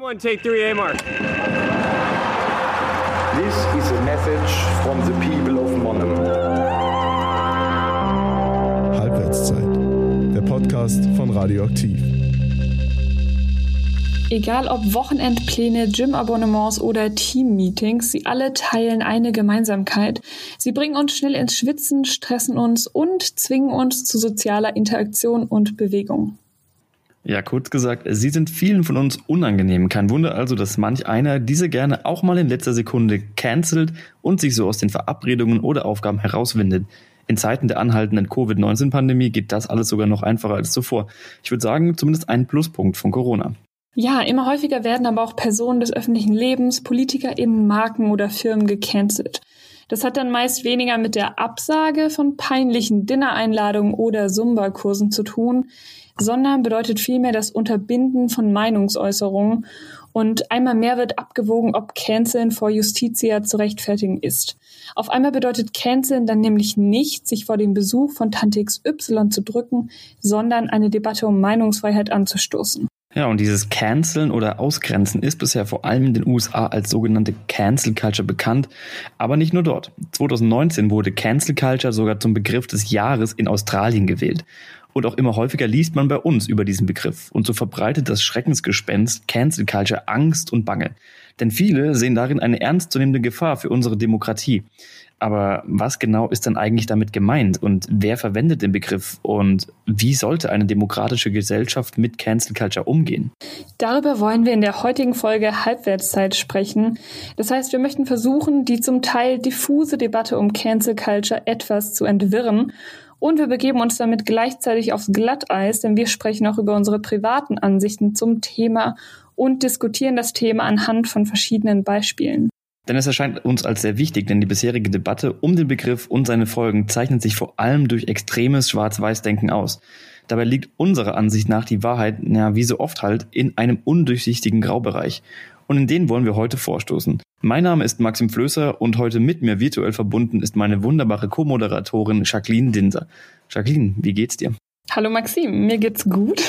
One, take three, A mark. This is a message from the people of Monum. Halbwertszeit, der Podcast von Radioaktiv. Egal ob Wochenendpläne, Gym-Abonnements oder Team-Meetings, sie alle teilen eine Gemeinsamkeit. Sie bringen uns schnell ins Schwitzen, stressen uns und zwingen uns zu sozialer Interaktion und Bewegung. Ja, kurz gesagt, sie sind vielen von uns unangenehm. Kein Wunder also, dass manch einer diese gerne auch mal in letzter Sekunde cancelt und sich so aus den Verabredungen oder Aufgaben herauswindet. In Zeiten der anhaltenden Covid-19-Pandemie geht das alles sogar noch einfacher als zuvor. Ich würde sagen, zumindest ein Pluspunkt von Corona. Ja, immer häufiger werden aber auch Personen des öffentlichen Lebens, PolitikerInnen, Marken oder Firmen gecancelt. Das hat dann meist weniger mit der Absage von peinlichen Dinnereinladungen oder Zumba-Kursen zu tun, sondern bedeutet vielmehr das Unterbinden von Meinungsäußerungen und einmal mehr wird abgewogen, ob Canceln vor Justitia zu rechtfertigen ist. Auf einmal bedeutet Canceln dann nämlich nicht, sich vor dem Besuch von Tante XY zu drücken, sondern eine Debatte um Meinungsfreiheit anzustoßen. Ja, und dieses Canceln oder Ausgrenzen ist bisher vor allem in den USA als sogenannte Cancel Culture bekannt, aber nicht nur dort. 2019 wurde Cancel Culture sogar zum Begriff des Jahres in Australien gewählt. Und auch immer häufiger liest man bei uns über diesen Begriff. Und so verbreitet das Schreckensgespenst Cancel Culture Angst und Bange. Denn viele sehen darin eine ernstzunehmende Gefahr für unsere Demokratie. Aber was genau ist dann eigentlich damit gemeint und wer verwendet den Begriff und wie sollte eine demokratische Gesellschaft mit Cancel Culture umgehen? Darüber wollen wir in der heutigen Folge Halbwertszeit sprechen. Das heißt, wir möchten versuchen, die zum Teil diffuse Debatte um Cancel Culture etwas zu entwirren und wir begeben uns damit gleichzeitig aufs Glatteis, denn wir sprechen auch über unsere privaten Ansichten zum Thema und diskutieren das Thema anhand von verschiedenen Beispielen. Denn es erscheint uns als sehr wichtig, denn die bisherige Debatte um den Begriff und seine Folgen zeichnet sich vor allem durch extremes Schwarz-Weiß-Denken aus. Dabei liegt unserer Ansicht nach die Wahrheit, ja, wie so oft halt, in einem undurchsichtigen Graubereich. Und in den wollen wir heute vorstoßen. Mein Name ist Maxim Flößer und heute mit mir virtuell verbunden ist meine wunderbare Co-Moderatorin Jacqueline Dinser. Jacqueline, wie geht's dir? Hallo Maxim, mir geht's gut.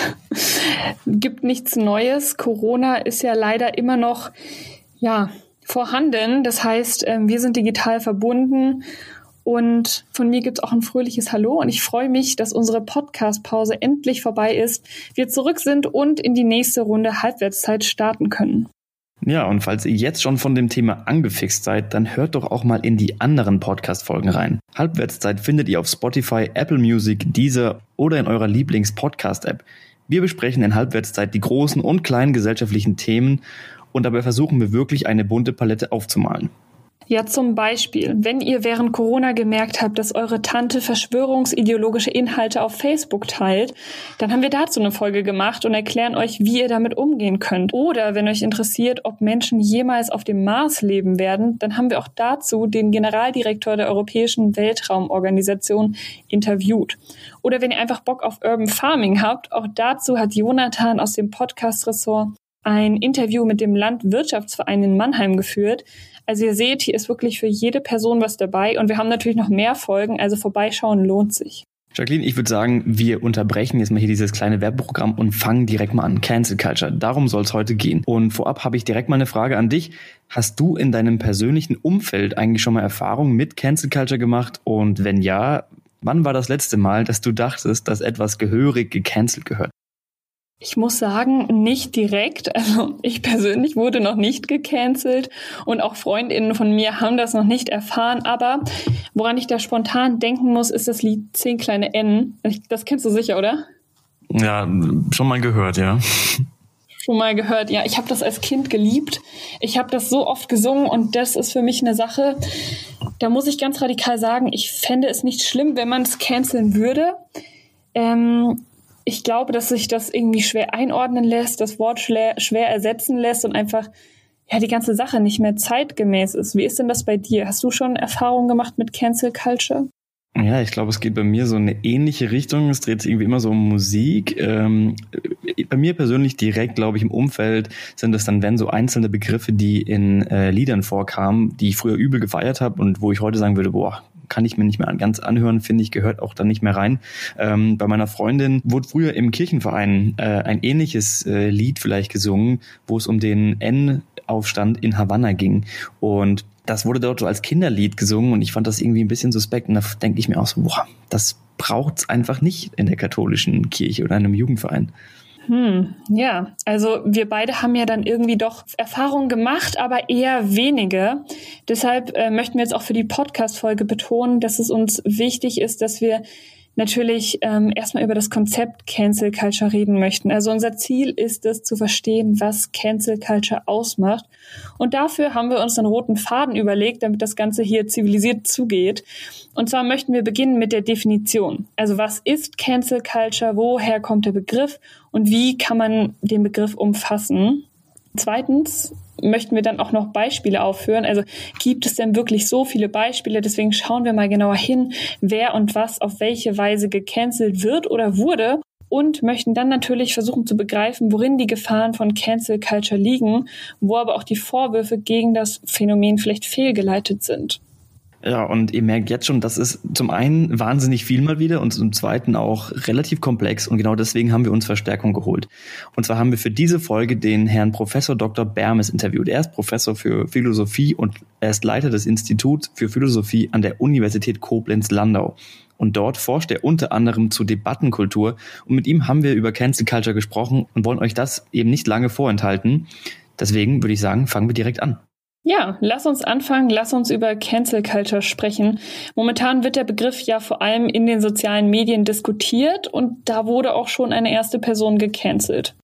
Gibt nichts Neues. Corona ist ja leider immer noch, ja, vorhanden. Das heißt, ähm, wir sind digital verbunden und von mir gibt's auch ein fröhliches Hallo und ich freue mich, dass unsere Podcast-Pause endlich vorbei ist, wir zurück sind und in die nächste Runde Halbwertszeit starten können. Ja, und falls ihr jetzt schon von dem Thema angefixt seid, dann hört doch auch mal in die anderen Podcast-Folgen rein. Halbwertszeit findet ihr auf Spotify, Apple Music, Deezer oder in eurer Lieblings-Podcast-App. Wir besprechen in Halbwertszeit die großen und kleinen gesellschaftlichen Themen und dabei versuchen wir wirklich eine bunte Palette aufzumalen. Ja, zum Beispiel, wenn ihr während Corona gemerkt habt, dass eure Tante verschwörungsideologische Inhalte auf Facebook teilt, dann haben wir dazu eine Folge gemacht und erklären euch, wie ihr damit umgehen könnt. Oder wenn euch interessiert, ob Menschen jemals auf dem Mars leben werden, dann haben wir auch dazu den Generaldirektor der Europäischen Weltraumorganisation interviewt. Oder wenn ihr einfach Bock auf Urban Farming habt, auch dazu hat Jonathan aus dem Podcast-Ressort ein Interview mit dem Landwirtschaftsverein in Mannheim geführt. Also ihr seht, hier ist wirklich für jede Person was dabei und wir haben natürlich noch mehr Folgen, also vorbeischauen lohnt sich. Jacqueline, ich würde sagen, wir unterbrechen jetzt mal hier dieses kleine Werbeprogramm und fangen direkt mal an. Cancel Culture. Darum soll es heute gehen. Und vorab habe ich direkt mal eine Frage an dich. Hast du in deinem persönlichen Umfeld eigentlich schon mal Erfahrungen mit Cancel Culture gemacht? Und wenn ja, wann war das letzte Mal, dass du dachtest, dass etwas gehörig gecancelt gehört? Ich muss sagen, nicht direkt. Also ich persönlich wurde noch nicht gecancelt und auch Freundinnen von mir haben das noch nicht erfahren. Aber woran ich da spontan denken muss, ist das Lied Zehn kleine N. Das kennst du sicher, oder? Ja, schon mal gehört, ja. Schon mal gehört, ja. Ich habe das als Kind geliebt. Ich habe das so oft gesungen und das ist für mich eine Sache, da muss ich ganz radikal sagen, ich fände es nicht schlimm, wenn man es canceln würde. Ähm, ich glaube, dass sich das irgendwie schwer einordnen lässt, das Wort schwer, ersetzen lässt und einfach ja die ganze Sache nicht mehr zeitgemäß ist. Wie ist denn das bei dir? Hast du schon Erfahrungen gemacht mit Cancel Culture? Ja, ich glaube, es geht bei mir so eine ähnliche Richtung. Es dreht sich irgendwie immer so um Musik. Ähm, bei mir persönlich direkt, glaube ich, im Umfeld sind es dann, wenn so einzelne Begriffe, die in äh, Liedern vorkamen, die ich früher übel gefeiert habe und wo ich heute sagen würde, boah, kann ich mir nicht mehr ganz anhören, finde ich, gehört auch da nicht mehr rein. Ähm, bei meiner Freundin wurde früher im Kirchenverein äh, ein ähnliches äh, Lied vielleicht gesungen, wo es um den N-Aufstand in Havanna ging. Und das wurde dort so als Kinderlied gesungen und ich fand das irgendwie ein bisschen suspekt. Und da denke ich mir auch so, boah, das braucht's einfach nicht in der katholischen Kirche oder einem Jugendverein. Hm, ja, also wir beide haben ja dann irgendwie doch Erfahrungen gemacht, aber eher wenige. Deshalb äh, möchten wir jetzt auch für die Podcast-Folge betonen, dass es uns wichtig ist, dass wir natürlich ähm, erstmal über das Konzept Cancel Culture reden möchten. Also unser Ziel ist es zu verstehen, was Cancel Culture ausmacht. Und dafür haben wir uns einen roten Faden überlegt, damit das Ganze hier zivilisiert zugeht. Und zwar möchten wir beginnen mit der Definition. Also was ist Cancel Culture? Woher kommt der Begriff? Und wie kann man den Begriff umfassen? Zweitens möchten wir dann auch noch Beispiele aufführen. Also gibt es denn wirklich so viele Beispiele? Deswegen schauen wir mal genauer hin, wer und was auf welche Weise gecancelt wird oder wurde und möchten dann natürlich versuchen zu begreifen, worin die Gefahren von Cancel Culture liegen, wo aber auch die Vorwürfe gegen das Phänomen vielleicht fehlgeleitet sind. Ja, und ihr merkt jetzt schon, das ist zum einen wahnsinnig viel mal wieder und zum zweiten auch relativ komplex und genau deswegen haben wir uns Verstärkung geholt. Und zwar haben wir für diese Folge den Herrn Professor Dr. Bermes interviewt. Er ist Professor für Philosophie und er ist Leiter des Instituts für Philosophie an der Universität Koblenz-Landau. Und dort forscht er unter anderem zu Debattenkultur. Und mit ihm haben wir über Cancel Culture gesprochen und wollen euch das eben nicht lange vorenthalten. Deswegen würde ich sagen, fangen wir direkt an. Ja, lass uns anfangen, lass uns über Cancel Culture sprechen. Momentan wird der Begriff ja vor allem in den sozialen Medien diskutiert und da wurde auch schon eine erste Person gecancelt.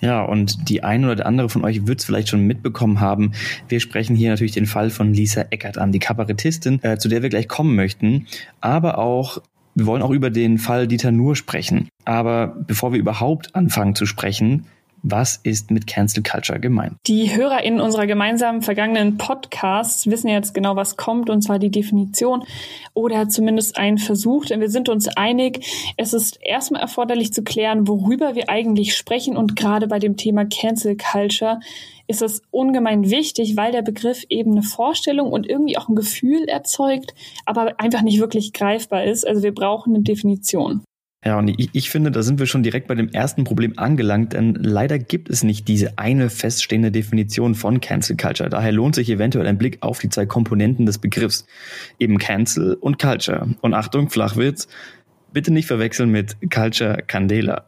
Ja, und die ein oder der andere von euch wird es vielleicht schon mitbekommen haben. Wir sprechen hier natürlich den Fall von Lisa Eckert an, die Kabarettistin, äh, zu der wir gleich kommen möchten. Aber auch, wir wollen auch über den Fall Dieter Nuhr sprechen. Aber bevor wir überhaupt anfangen zu sprechen, was ist mit Cancel Culture gemeint? Die Hörer in unserer gemeinsamen vergangenen Podcasts wissen jetzt genau, was kommt, und zwar die Definition oder zumindest ein Versuch, denn wir sind uns einig, es ist erstmal erforderlich zu klären, worüber wir eigentlich sprechen und gerade bei dem Thema Cancel Culture ist es ungemein wichtig, weil der Begriff eben eine Vorstellung und irgendwie auch ein Gefühl erzeugt, aber einfach nicht wirklich greifbar ist. Also wir brauchen eine Definition. Ja, und ich, ich, finde, da sind wir schon direkt bei dem ersten Problem angelangt, denn leider gibt es nicht diese eine feststehende Definition von Cancel Culture. Daher lohnt sich eventuell ein Blick auf die zwei Komponenten des Begriffs, eben Cancel und Culture. Und Achtung, Flachwitz, bitte nicht verwechseln mit Culture Candela.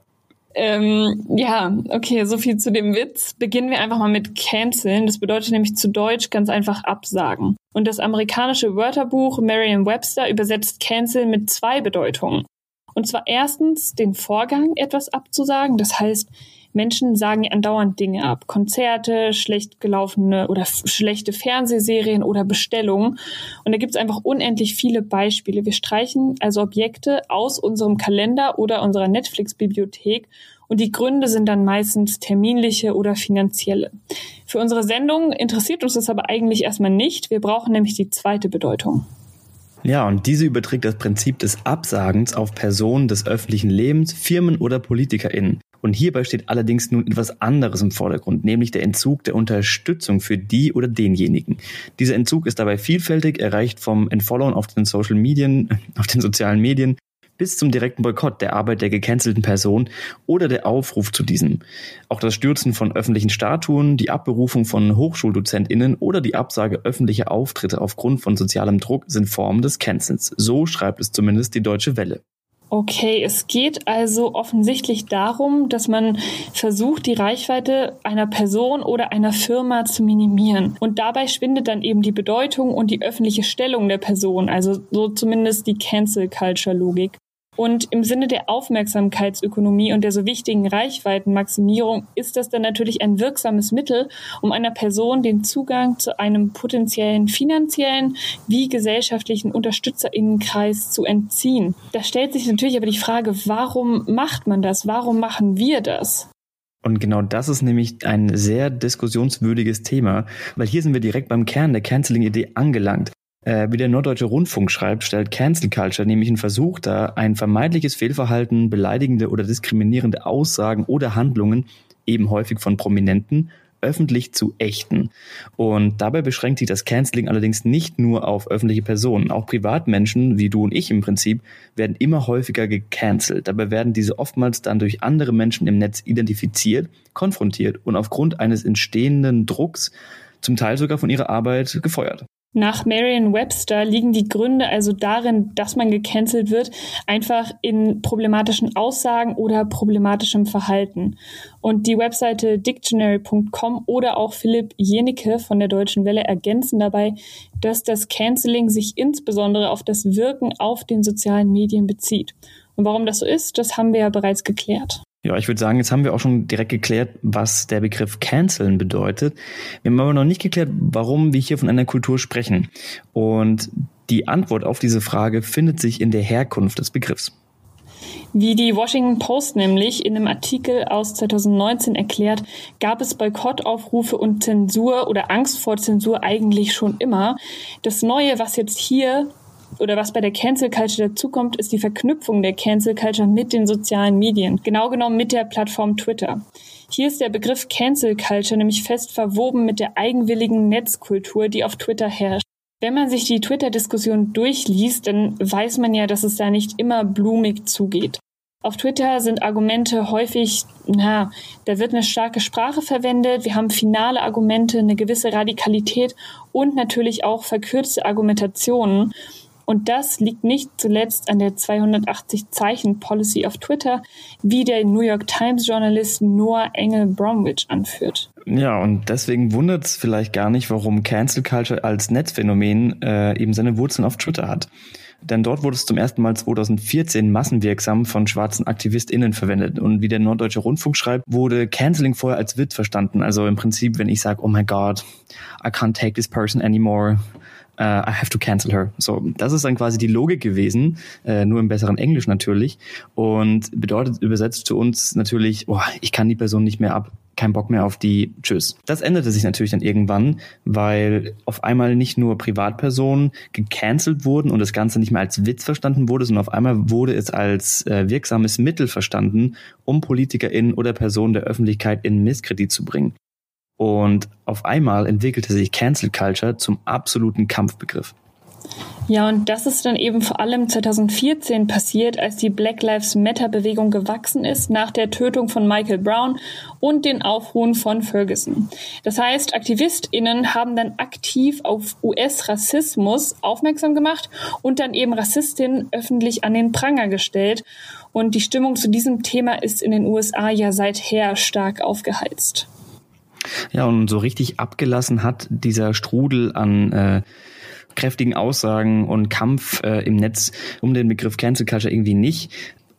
Ähm, ja, okay, so viel zu dem Witz. Beginnen wir einfach mal mit canceln. Das bedeutet nämlich zu Deutsch ganz einfach absagen. Und das amerikanische Wörterbuch Merriam-Webster übersetzt cancel mit zwei Bedeutungen. Und zwar erstens den Vorgang, etwas abzusagen. Das heißt, Menschen sagen andauernd Dinge ab. Konzerte, schlecht gelaufene oder schlechte Fernsehserien oder Bestellungen. Und da gibt es einfach unendlich viele Beispiele. Wir streichen also Objekte aus unserem Kalender oder unserer Netflix-Bibliothek und die Gründe sind dann meistens terminliche oder finanzielle. Für unsere Sendung interessiert uns das aber eigentlich erstmal nicht. Wir brauchen nämlich die zweite Bedeutung. Ja, und diese überträgt das Prinzip des Absagens auf Personen des öffentlichen Lebens, Firmen oder PolitikerInnen. Und hierbei steht allerdings nun etwas anderes im Vordergrund, nämlich der Entzug der Unterstützung für die oder denjenigen. Dieser Entzug ist dabei vielfältig, erreicht vom Entfollowen auf den Social Medien, auf den sozialen Medien bis zum direkten Boykott der Arbeit der gecancelten Person oder der Aufruf zu diesem. Auch das Stürzen von öffentlichen Statuen, die Abberufung von HochschuldozentInnen oder die Absage öffentlicher Auftritte aufgrund von sozialem Druck sind Formen des Cancels. So schreibt es zumindest die Deutsche Welle. Okay, es geht also offensichtlich darum, dass man versucht, die Reichweite einer Person oder einer Firma zu minimieren. Und dabei schwindet dann eben die Bedeutung und die öffentliche Stellung der Person, also so zumindest die Cancel Culture Logik. Und im Sinne der Aufmerksamkeitsökonomie und der so wichtigen Reichweitenmaximierung ist das dann natürlich ein wirksames Mittel, um einer Person den Zugang zu einem potenziellen finanziellen wie gesellschaftlichen Unterstützerinnenkreis zu entziehen. Da stellt sich natürlich aber die Frage, warum macht man das? Warum machen wir das? Und genau das ist nämlich ein sehr diskussionswürdiges Thema, weil hier sind wir direkt beim Kern der Canceling-Idee angelangt. Äh, wie der Norddeutsche Rundfunk schreibt, stellt Cancel Culture nämlich einen Versuch dar, ein vermeintliches Fehlverhalten, beleidigende oder diskriminierende Aussagen oder Handlungen, eben häufig von Prominenten, öffentlich zu ächten. Und dabei beschränkt sich das Canceling allerdings nicht nur auf öffentliche Personen. Auch Privatmenschen, wie du und ich im Prinzip, werden immer häufiger gecancelt. Dabei werden diese oftmals dann durch andere Menschen im Netz identifiziert, konfrontiert und aufgrund eines entstehenden Drucks zum Teil sogar von ihrer Arbeit gefeuert. Nach Merriam-Webster liegen die Gründe also darin, dass man gecancelt wird, einfach in problematischen Aussagen oder problematischem Verhalten. Und die Webseite dictionary.com oder auch Philipp Jenicke von der Deutschen Welle ergänzen dabei, dass das Canceling sich insbesondere auf das Wirken auf den sozialen Medien bezieht. Und warum das so ist, das haben wir ja bereits geklärt. Ja, ich würde sagen, jetzt haben wir auch schon direkt geklärt, was der Begriff canceln bedeutet. Wir haben aber noch nicht geklärt, warum wir hier von einer Kultur sprechen. Und die Antwort auf diese Frage findet sich in der Herkunft des Begriffs. Wie die Washington Post nämlich in einem Artikel aus 2019 erklärt, gab es Boykottaufrufe und Zensur oder Angst vor Zensur eigentlich schon immer. Das Neue, was jetzt hier oder was bei der Cancel Culture dazukommt, ist die Verknüpfung der Cancel Culture mit den sozialen Medien, genau genommen mit der Plattform Twitter. Hier ist der Begriff Cancel Culture nämlich fest verwoben mit der eigenwilligen Netzkultur, die auf Twitter herrscht. Wenn man sich die Twitter-Diskussion durchliest, dann weiß man ja, dass es da nicht immer blumig zugeht. Auf Twitter sind Argumente häufig, na, da wird eine starke Sprache verwendet, wir haben finale Argumente, eine gewisse Radikalität und natürlich auch verkürzte Argumentationen. Und das liegt nicht zuletzt an der 280 Zeichen Policy auf Twitter, wie der New York Times Journalist Noah Engel Bromwich anführt. Ja, und deswegen wundert es vielleicht gar nicht, warum Cancel Culture als Netzphänomen äh, eben seine Wurzeln auf Twitter hat. Denn dort wurde es zum ersten Mal 2014 massenwirksam von schwarzen AktivistInnen verwendet. Und wie der Norddeutsche Rundfunk schreibt, wurde Canceling vorher als Witz verstanden. Also im Prinzip, wenn ich sage, oh my God, I can't take this person anymore, uh, I have to cancel her. So, das ist dann quasi die Logik gewesen, äh, nur im besseren Englisch natürlich und bedeutet übersetzt zu uns natürlich, oh, ich kann die Person nicht mehr ab, kein Bock mehr auf die, tschüss. Das änderte sich natürlich dann irgendwann, weil auf einmal nicht nur Privatpersonen gecancelt wurden und das Ganze nicht mehr als Witz verstanden wurde, sondern auf einmal wurde es als äh, wirksames Mittel verstanden, um PolitikerInnen oder Personen der Öffentlichkeit in Misskredit zu bringen. Und auf einmal entwickelte sich Cancel Culture zum absoluten Kampfbegriff. Ja, und das ist dann eben vor allem 2014 passiert, als die Black Lives Matter Bewegung gewachsen ist nach der Tötung von Michael Brown und den Aufruhen von Ferguson. Das heißt, AktivistInnen haben dann aktiv auf US-Rassismus aufmerksam gemacht und dann eben Rassistinnen öffentlich an den Pranger gestellt. Und die Stimmung zu diesem Thema ist in den USA ja seither stark aufgeheizt. Ja, und so richtig abgelassen hat dieser Strudel an äh, kräftigen Aussagen und Kampf äh, im Netz um den Begriff Cancel Culture irgendwie nicht.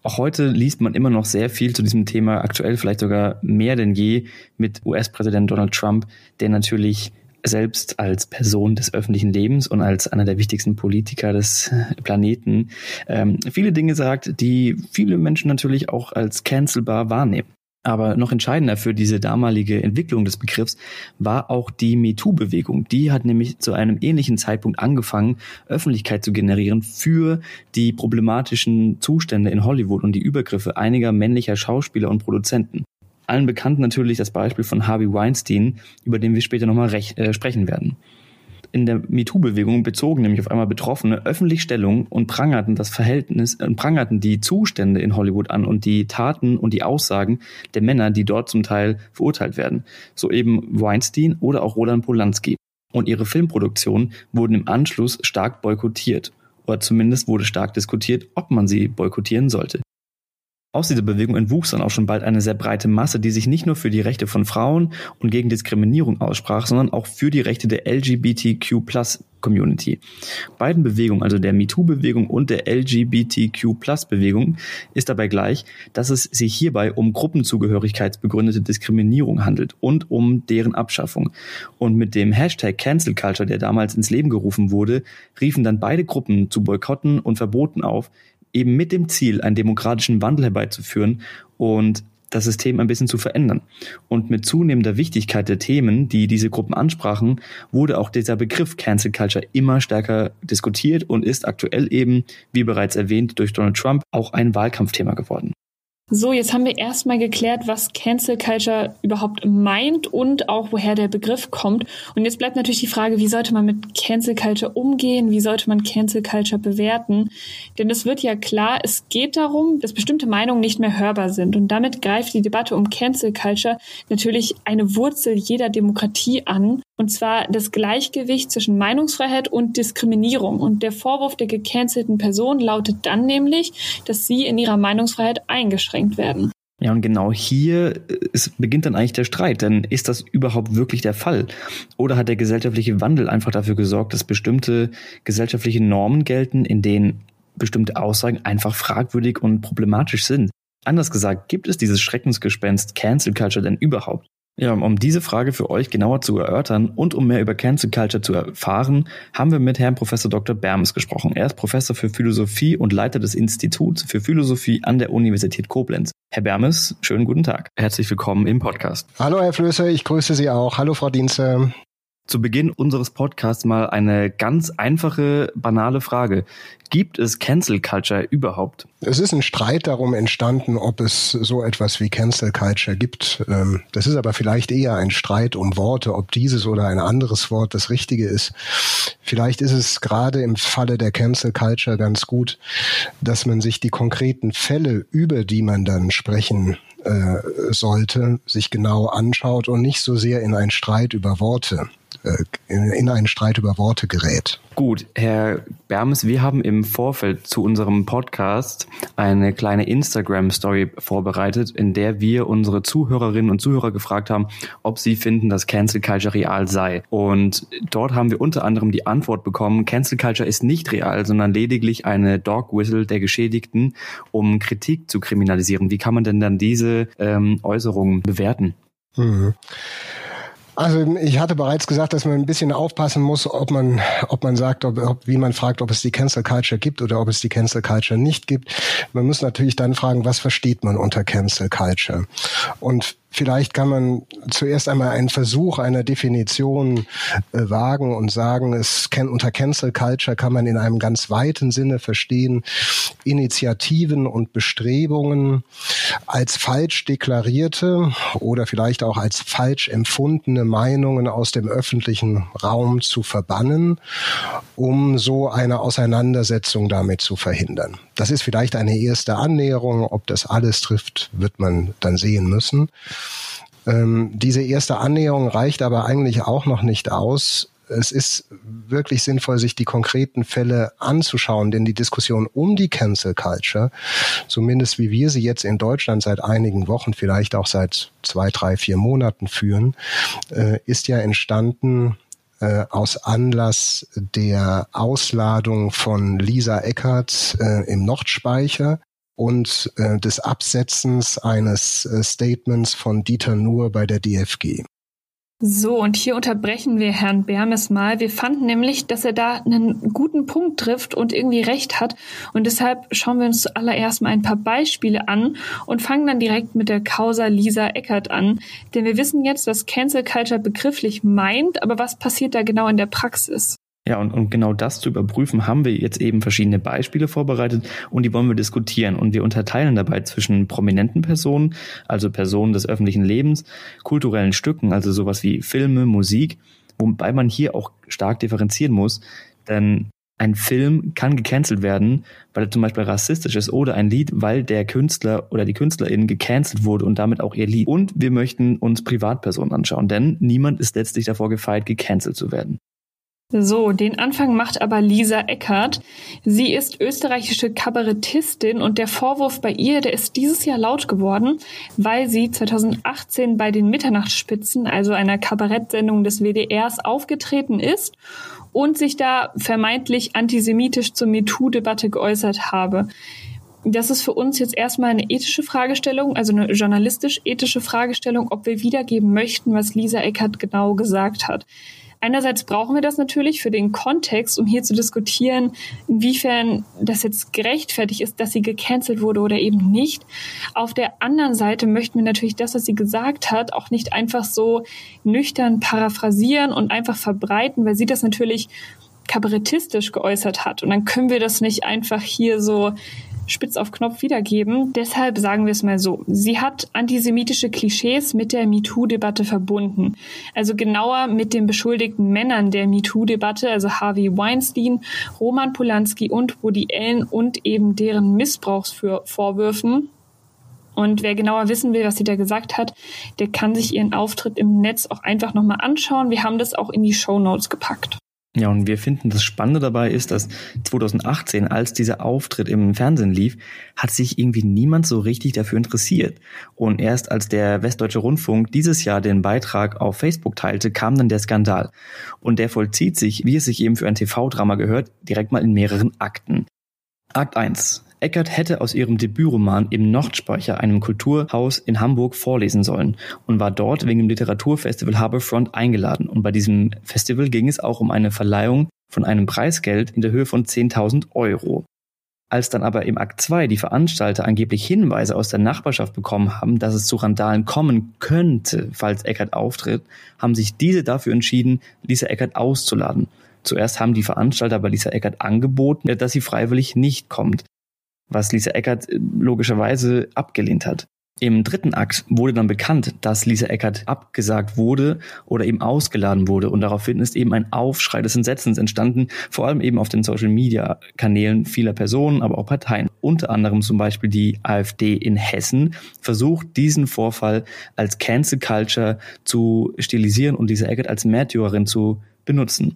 Auch heute liest man immer noch sehr viel zu diesem Thema, aktuell vielleicht sogar mehr denn je mit US-Präsident Donald Trump, der natürlich selbst als Person des öffentlichen Lebens und als einer der wichtigsten Politiker des Planeten ähm, viele Dinge sagt, die viele Menschen natürlich auch als cancelbar wahrnehmen. Aber noch entscheidender für diese damalige Entwicklung des Begriffs war auch die MeToo-Bewegung. Die hat nämlich zu einem ähnlichen Zeitpunkt angefangen, Öffentlichkeit zu generieren für die problematischen Zustände in Hollywood und die Übergriffe einiger männlicher Schauspieler und Produzenten. Allen bekannt natürlich das Beispiel von Harvey Weinstein, über den wir später nochmal äh, sprechen werden in der MeToo-Bewegung bezogen nämlich auf einmal Betroffene öffentlich Stellung und prangerten das Verhältnis, äh, prangerten die Zustände in Hollywood an und die Taten und die Aussagen der Männer, die dort zum Teil verurteilt werden. So eben Weinstein oder auch Roland Polanski. Und ihre Filmproduktionen wurden im Anschluss stark boykottiert. Oder zumindest wurde stark diskutiert, ob man sie boykottieren sollte. Aus dieser Bewegung entwuchs dann auch schon bald eine sehr breite Masse, die sich nicht nur für die Rechte von Frauen und gegen Diskriminierung aussprach, sondern auch für die Rechte der LGBTQ-Plus-Community. Beiden Bewegungen, also der MeToo-Bewegung und der LGBTQ-Plus-Bewegung, ist dabei gleich, dass es sich hierbei um gruppenzugehörigkeitsbegründete Diskriminierung handelt und um deren Abschaffung. Und mit dem Hashtag Cancel Culture, der damals ins Leben gerufen wurde, riefen dann beide Gruppen zu Boykotten und Verboten auf, eben mit dem Ziel, einen demokratischen Wandel herbeizuführen und das System ein bisschen zu verändern. Und mit zunehmender Wichtigkeit der Themen, die diese Gruppen ansprachen, wurde auch dieser Begriff Cancel Culture immer stärker diskutiert und ist aktuell eben, wie bereits erwähnt, durch Donald Trump auch ein Wahlkampfthema geworden. So, jetzt haben wir erstmal geklärt, was Cancel Culture überhaupt meint und auch woher der Begriff kommt. Und jetzt bleibt natürlich die Frage, wie sollte man mit Cancel Culture umgehen? Wie sollte man Cancel Culture bewerten? Denn es wird ja klar, es geht darum, dass bestimmte Meinungen nicht mehr hörbar sind. Und damit greift die Debatte um Cancel Culture natürlich eine Wurzel jeder Demokratie an. Und zwar das Gleichgewicht zwischen Meinungsfreiheit und Diskriminierung. Und der Vorwurf der gecancelten Person lautet dann nämlich, dass sie in ihrer Meinungsfreiheit eingeschränkt werden. Ja, und genau hier ist, beginnt dann eigentlich der Streit, denn ist das überhaupt wirklich der Fall? Oder hat der gesellschaftliche Wandel einfach dafür gesorgt, dass bestimmte gesellschaftliche Normen gelten, in denen bestimmte Aussagen einfach fragwürdig und problematisch sind? Anders gesagt, gibt es dieses Schreckensgespenst Cancel Culture denn überhaupt? Ja, um diese Frage für euch genauer zu erörtern und um mehr über Cancel Culture zu erfahren, haben wir mit Herrn Professor Dr. Bermes gesprochen. Er ist Professor für Philosophie und Leiter des Instituts für Philosophie an der Universität Koblenz. Herr Bermes, schönen guten Tag. Herzlich willkommen im Podcast. Hallo Herr Flöße, ich grüße Sie auch. Hallo Frau Dienze. Zu Beginn unseres Podcasts mal eine ganz einfache, banale Frage. Gibt es Cancel Culture überhaupt? Es ist ein Streit darum entstanden, ob es so etwas wie Cancel Culture gibt. Ähm, das ist aber vielleicht eher ein Streit um Worte, ob dieses oder ein anderes Wort das Richtige ist. Vielleicht ist es gerade im Falle der Cancel Culture ganz gut, dass man sich die konkreten Fälle, über die man dann sprechen äh, sollte, sich genau anschaut und nicht so sehr in einen Streit über Worte in einen Streit über Worte gerät. Gut, Herr Bermes, wir haben im Vorfeld zu unserem Podcast eine kleine Instagram-Story vorbereitet, in der wir unsere Zuhörerinnen und Zuhörer gefragt haben, ob sie finden, dass Cancel Culture real sei. Und dort haben wir unter anderem die Antwort bekommen, Cancel Culture ist nicht real, sondern lediglich eine Dog Whistle der Geschädigten, um Kritik zu kriminalisieren. Wie kann man denn dann diese ähm, Äußerungen bewerten? Mhm. Also ich hatte bereits gesagt, dass man ein bisschen aufpassen muss, ob man, ob man sagt, ob, ob, wie man fragt, ob es die Cancel Culture gibt oder ob es die Cancel Culture nicht gibt. Man muss natürlich dann fragen, was versteht man unter Cancel Culture? Und Vielleicht kann man zuerst einmal einen Versuch einer Definition äh, wagen und sagen, es kann, unter Cancel Culture kann man in einem ganz weiten Sinne verstehen, Initiativen und Bestrebungen als falsch deklarierte oder vielleicht auch als falsch empfundene Meinungen aus dem öffentlichen Raum zu verbannen, um so eine Auseinandersetzung damit zu verhindern. Das ist vielleicht eine erste Annäherung. Ob das alles trifft, wird man dann sehen müssen. Ähm, diese erste Annäherung reicht aber eigentlich auch noch nicht aus. Es ist wirklich sinnvoll, sich die konkreten Fälle anzuschauen, denn die Diskussion um die Cancel Culture, zumindest wie wir sie jetzt in Deutschland seit einigen Wochen, vielleicht auch seit zwei, drei, vier Monaten führen, äh, ist ja entstanden äh, aus Anlass der Ausladung von Lisa Eckert äh, im Nordspeicher und äh, des Absetzens eines äh, Statements von Dieter Nuhr bei der DFG. So, und hier unterbrechen wir Herrn Bermes mal. Wir fanden nämlich, dass er da einen guten Punkt trifft und irgendwie recht hat. Und deshalb schauen wir uns zuallererst mal ein paar Beispiele an und fangen dann direkt mit der Causa Lisa Eckert an. Denn wir wissen jetzt, was Cancel Culture begrifflich meint, aber was passiert da genau in der Praxis? Ja, und, und genau das zu überprüfen, haben wir jetzt eben verschiedene Beispiele vorbereitet und die wollen wir diskutieren. Und wir unterteilen dabei zwischen prominenten Personen, also Personen des öffentlichen Lebens, kulturellen Stücken, also sowas wie Filme, Musik, wobei man hier auch stark differenzieren muss, denn ein Film kann gecancelt werden, weil er zum Beispiel rassistisch ist oder ein Lied, weil der Künstler oder die Künstlerin gecancelt wurde und damit auch ihr Lied. Und wir möchten uns Privatpersonen anschauen, denn niemand ist letztlich davor gefeit, gecancelt zu werden. So, den Anfang macht aber Lisa Eckert. Sie ist österreichische Kabarettistin und der Vorwurf bei ihr, der ist dieses Jahr laut geworden, weil sie 2018 bei den Mitternachtsspitzen, also einer Kabarettsendung des WDRs, aufgetreten ist und sich da vermeintlich antisemitisch zur MeToo-Debatte geäußert habe. Das ist für uns jetzt erstmal eine ethische Fragestellung, also eine journalistisch-ethische Fragestellung, ob wir wiedergeben möchten, was Lisa Eckert genau gesagt hat. Einerseits brauchen wir das natürlich für den Kontext, um hier zu diskutieren, inwiefern das jetzt gerechtfertigt ist, dass sie gecancelt wurde oder eben nicht. Auf der anderen Seite möchten wir natürlich das, was sie gesagt hat, auch nicht einfach so nüchtern paraphrasieren und einfach verbreiten, weil sie das natürlich kabarettistisch geäußert hat. Und dann können wir das nicht einfach hier so spitz auf Knopf wiedergeben. Deshalb sagen wir es mal so. Sie hat antisemitische Klischees mit der MeToo-Debatte verbunden. Also genauer mit den beschuldigten Männern der MeToo-Debatte, also Harvey Weinstein, Roman Polanski und Woody Allen und eben deren Missbrauchsvorwürfen. Und wer genauer wissen will, was sie da gesagt hat, der kann sich ihren Auftritt im Netz auch einfach nochmal anschauen. Wir haben das auch in die Show Notes gepackt. Ja, und wir finden das Spannende dabei ist, dass 2018, als dieser Auftritt im Fernsehen lief, hat sich irgendwie niemand so richtig dafür interessiert. Und erst als der Westdeutsche Rundfunk dieses Jahr den Beitrag auf Facebook teilte, kam dann der Skandal. Und der vollzieht sich, wie es sich eben für ein TV-Drama gehört, direkt mal in mehreren Akten. Akt 1. Eckert hätte aus ihrem Debütroman im Nordspeicher, einem Kulturhaus in Hamburg, vorlesen sollen und war dort wegen dem Literaturfestival Harbourfront eingeladen. Und bei diesem Festival ging es auch um eine Verleihung von einem Preisgeld in der Höhe von 10.000 Euro. Als dann aber im Akt 2 die Veranstalter angeblich Hinweise aus der Nachbarschaft bekommen haben, dass es zu Randalen kommen könnte, falls Eckert auftritt, haben sich diese dafür entschieden, Lisa Eckert auszuladen. Zuerst haben die Veranstalter bei Lisa Eckert angeboten, dass sie freiwillig nicht kommt was Lisa Eckert äh, logischerweise abgelehnt hat. Im dritten Akt wurde dann bekannt, dass Lisa Eckert abgesagt wurde oder eben ausgeladen wurde und daraufhin ist eben ein Aufschrei des Entsetzens entstanden, vor allem eben auf den Social Media Kanälen vieler Personen, aber auch Parteien. Unter anderem zum Beispiel die AfD in Hessen versucht diesen Vorfall als Cancel Culture zu stilisieren und Lisa Eckert als Märtyrerin zu benutzen.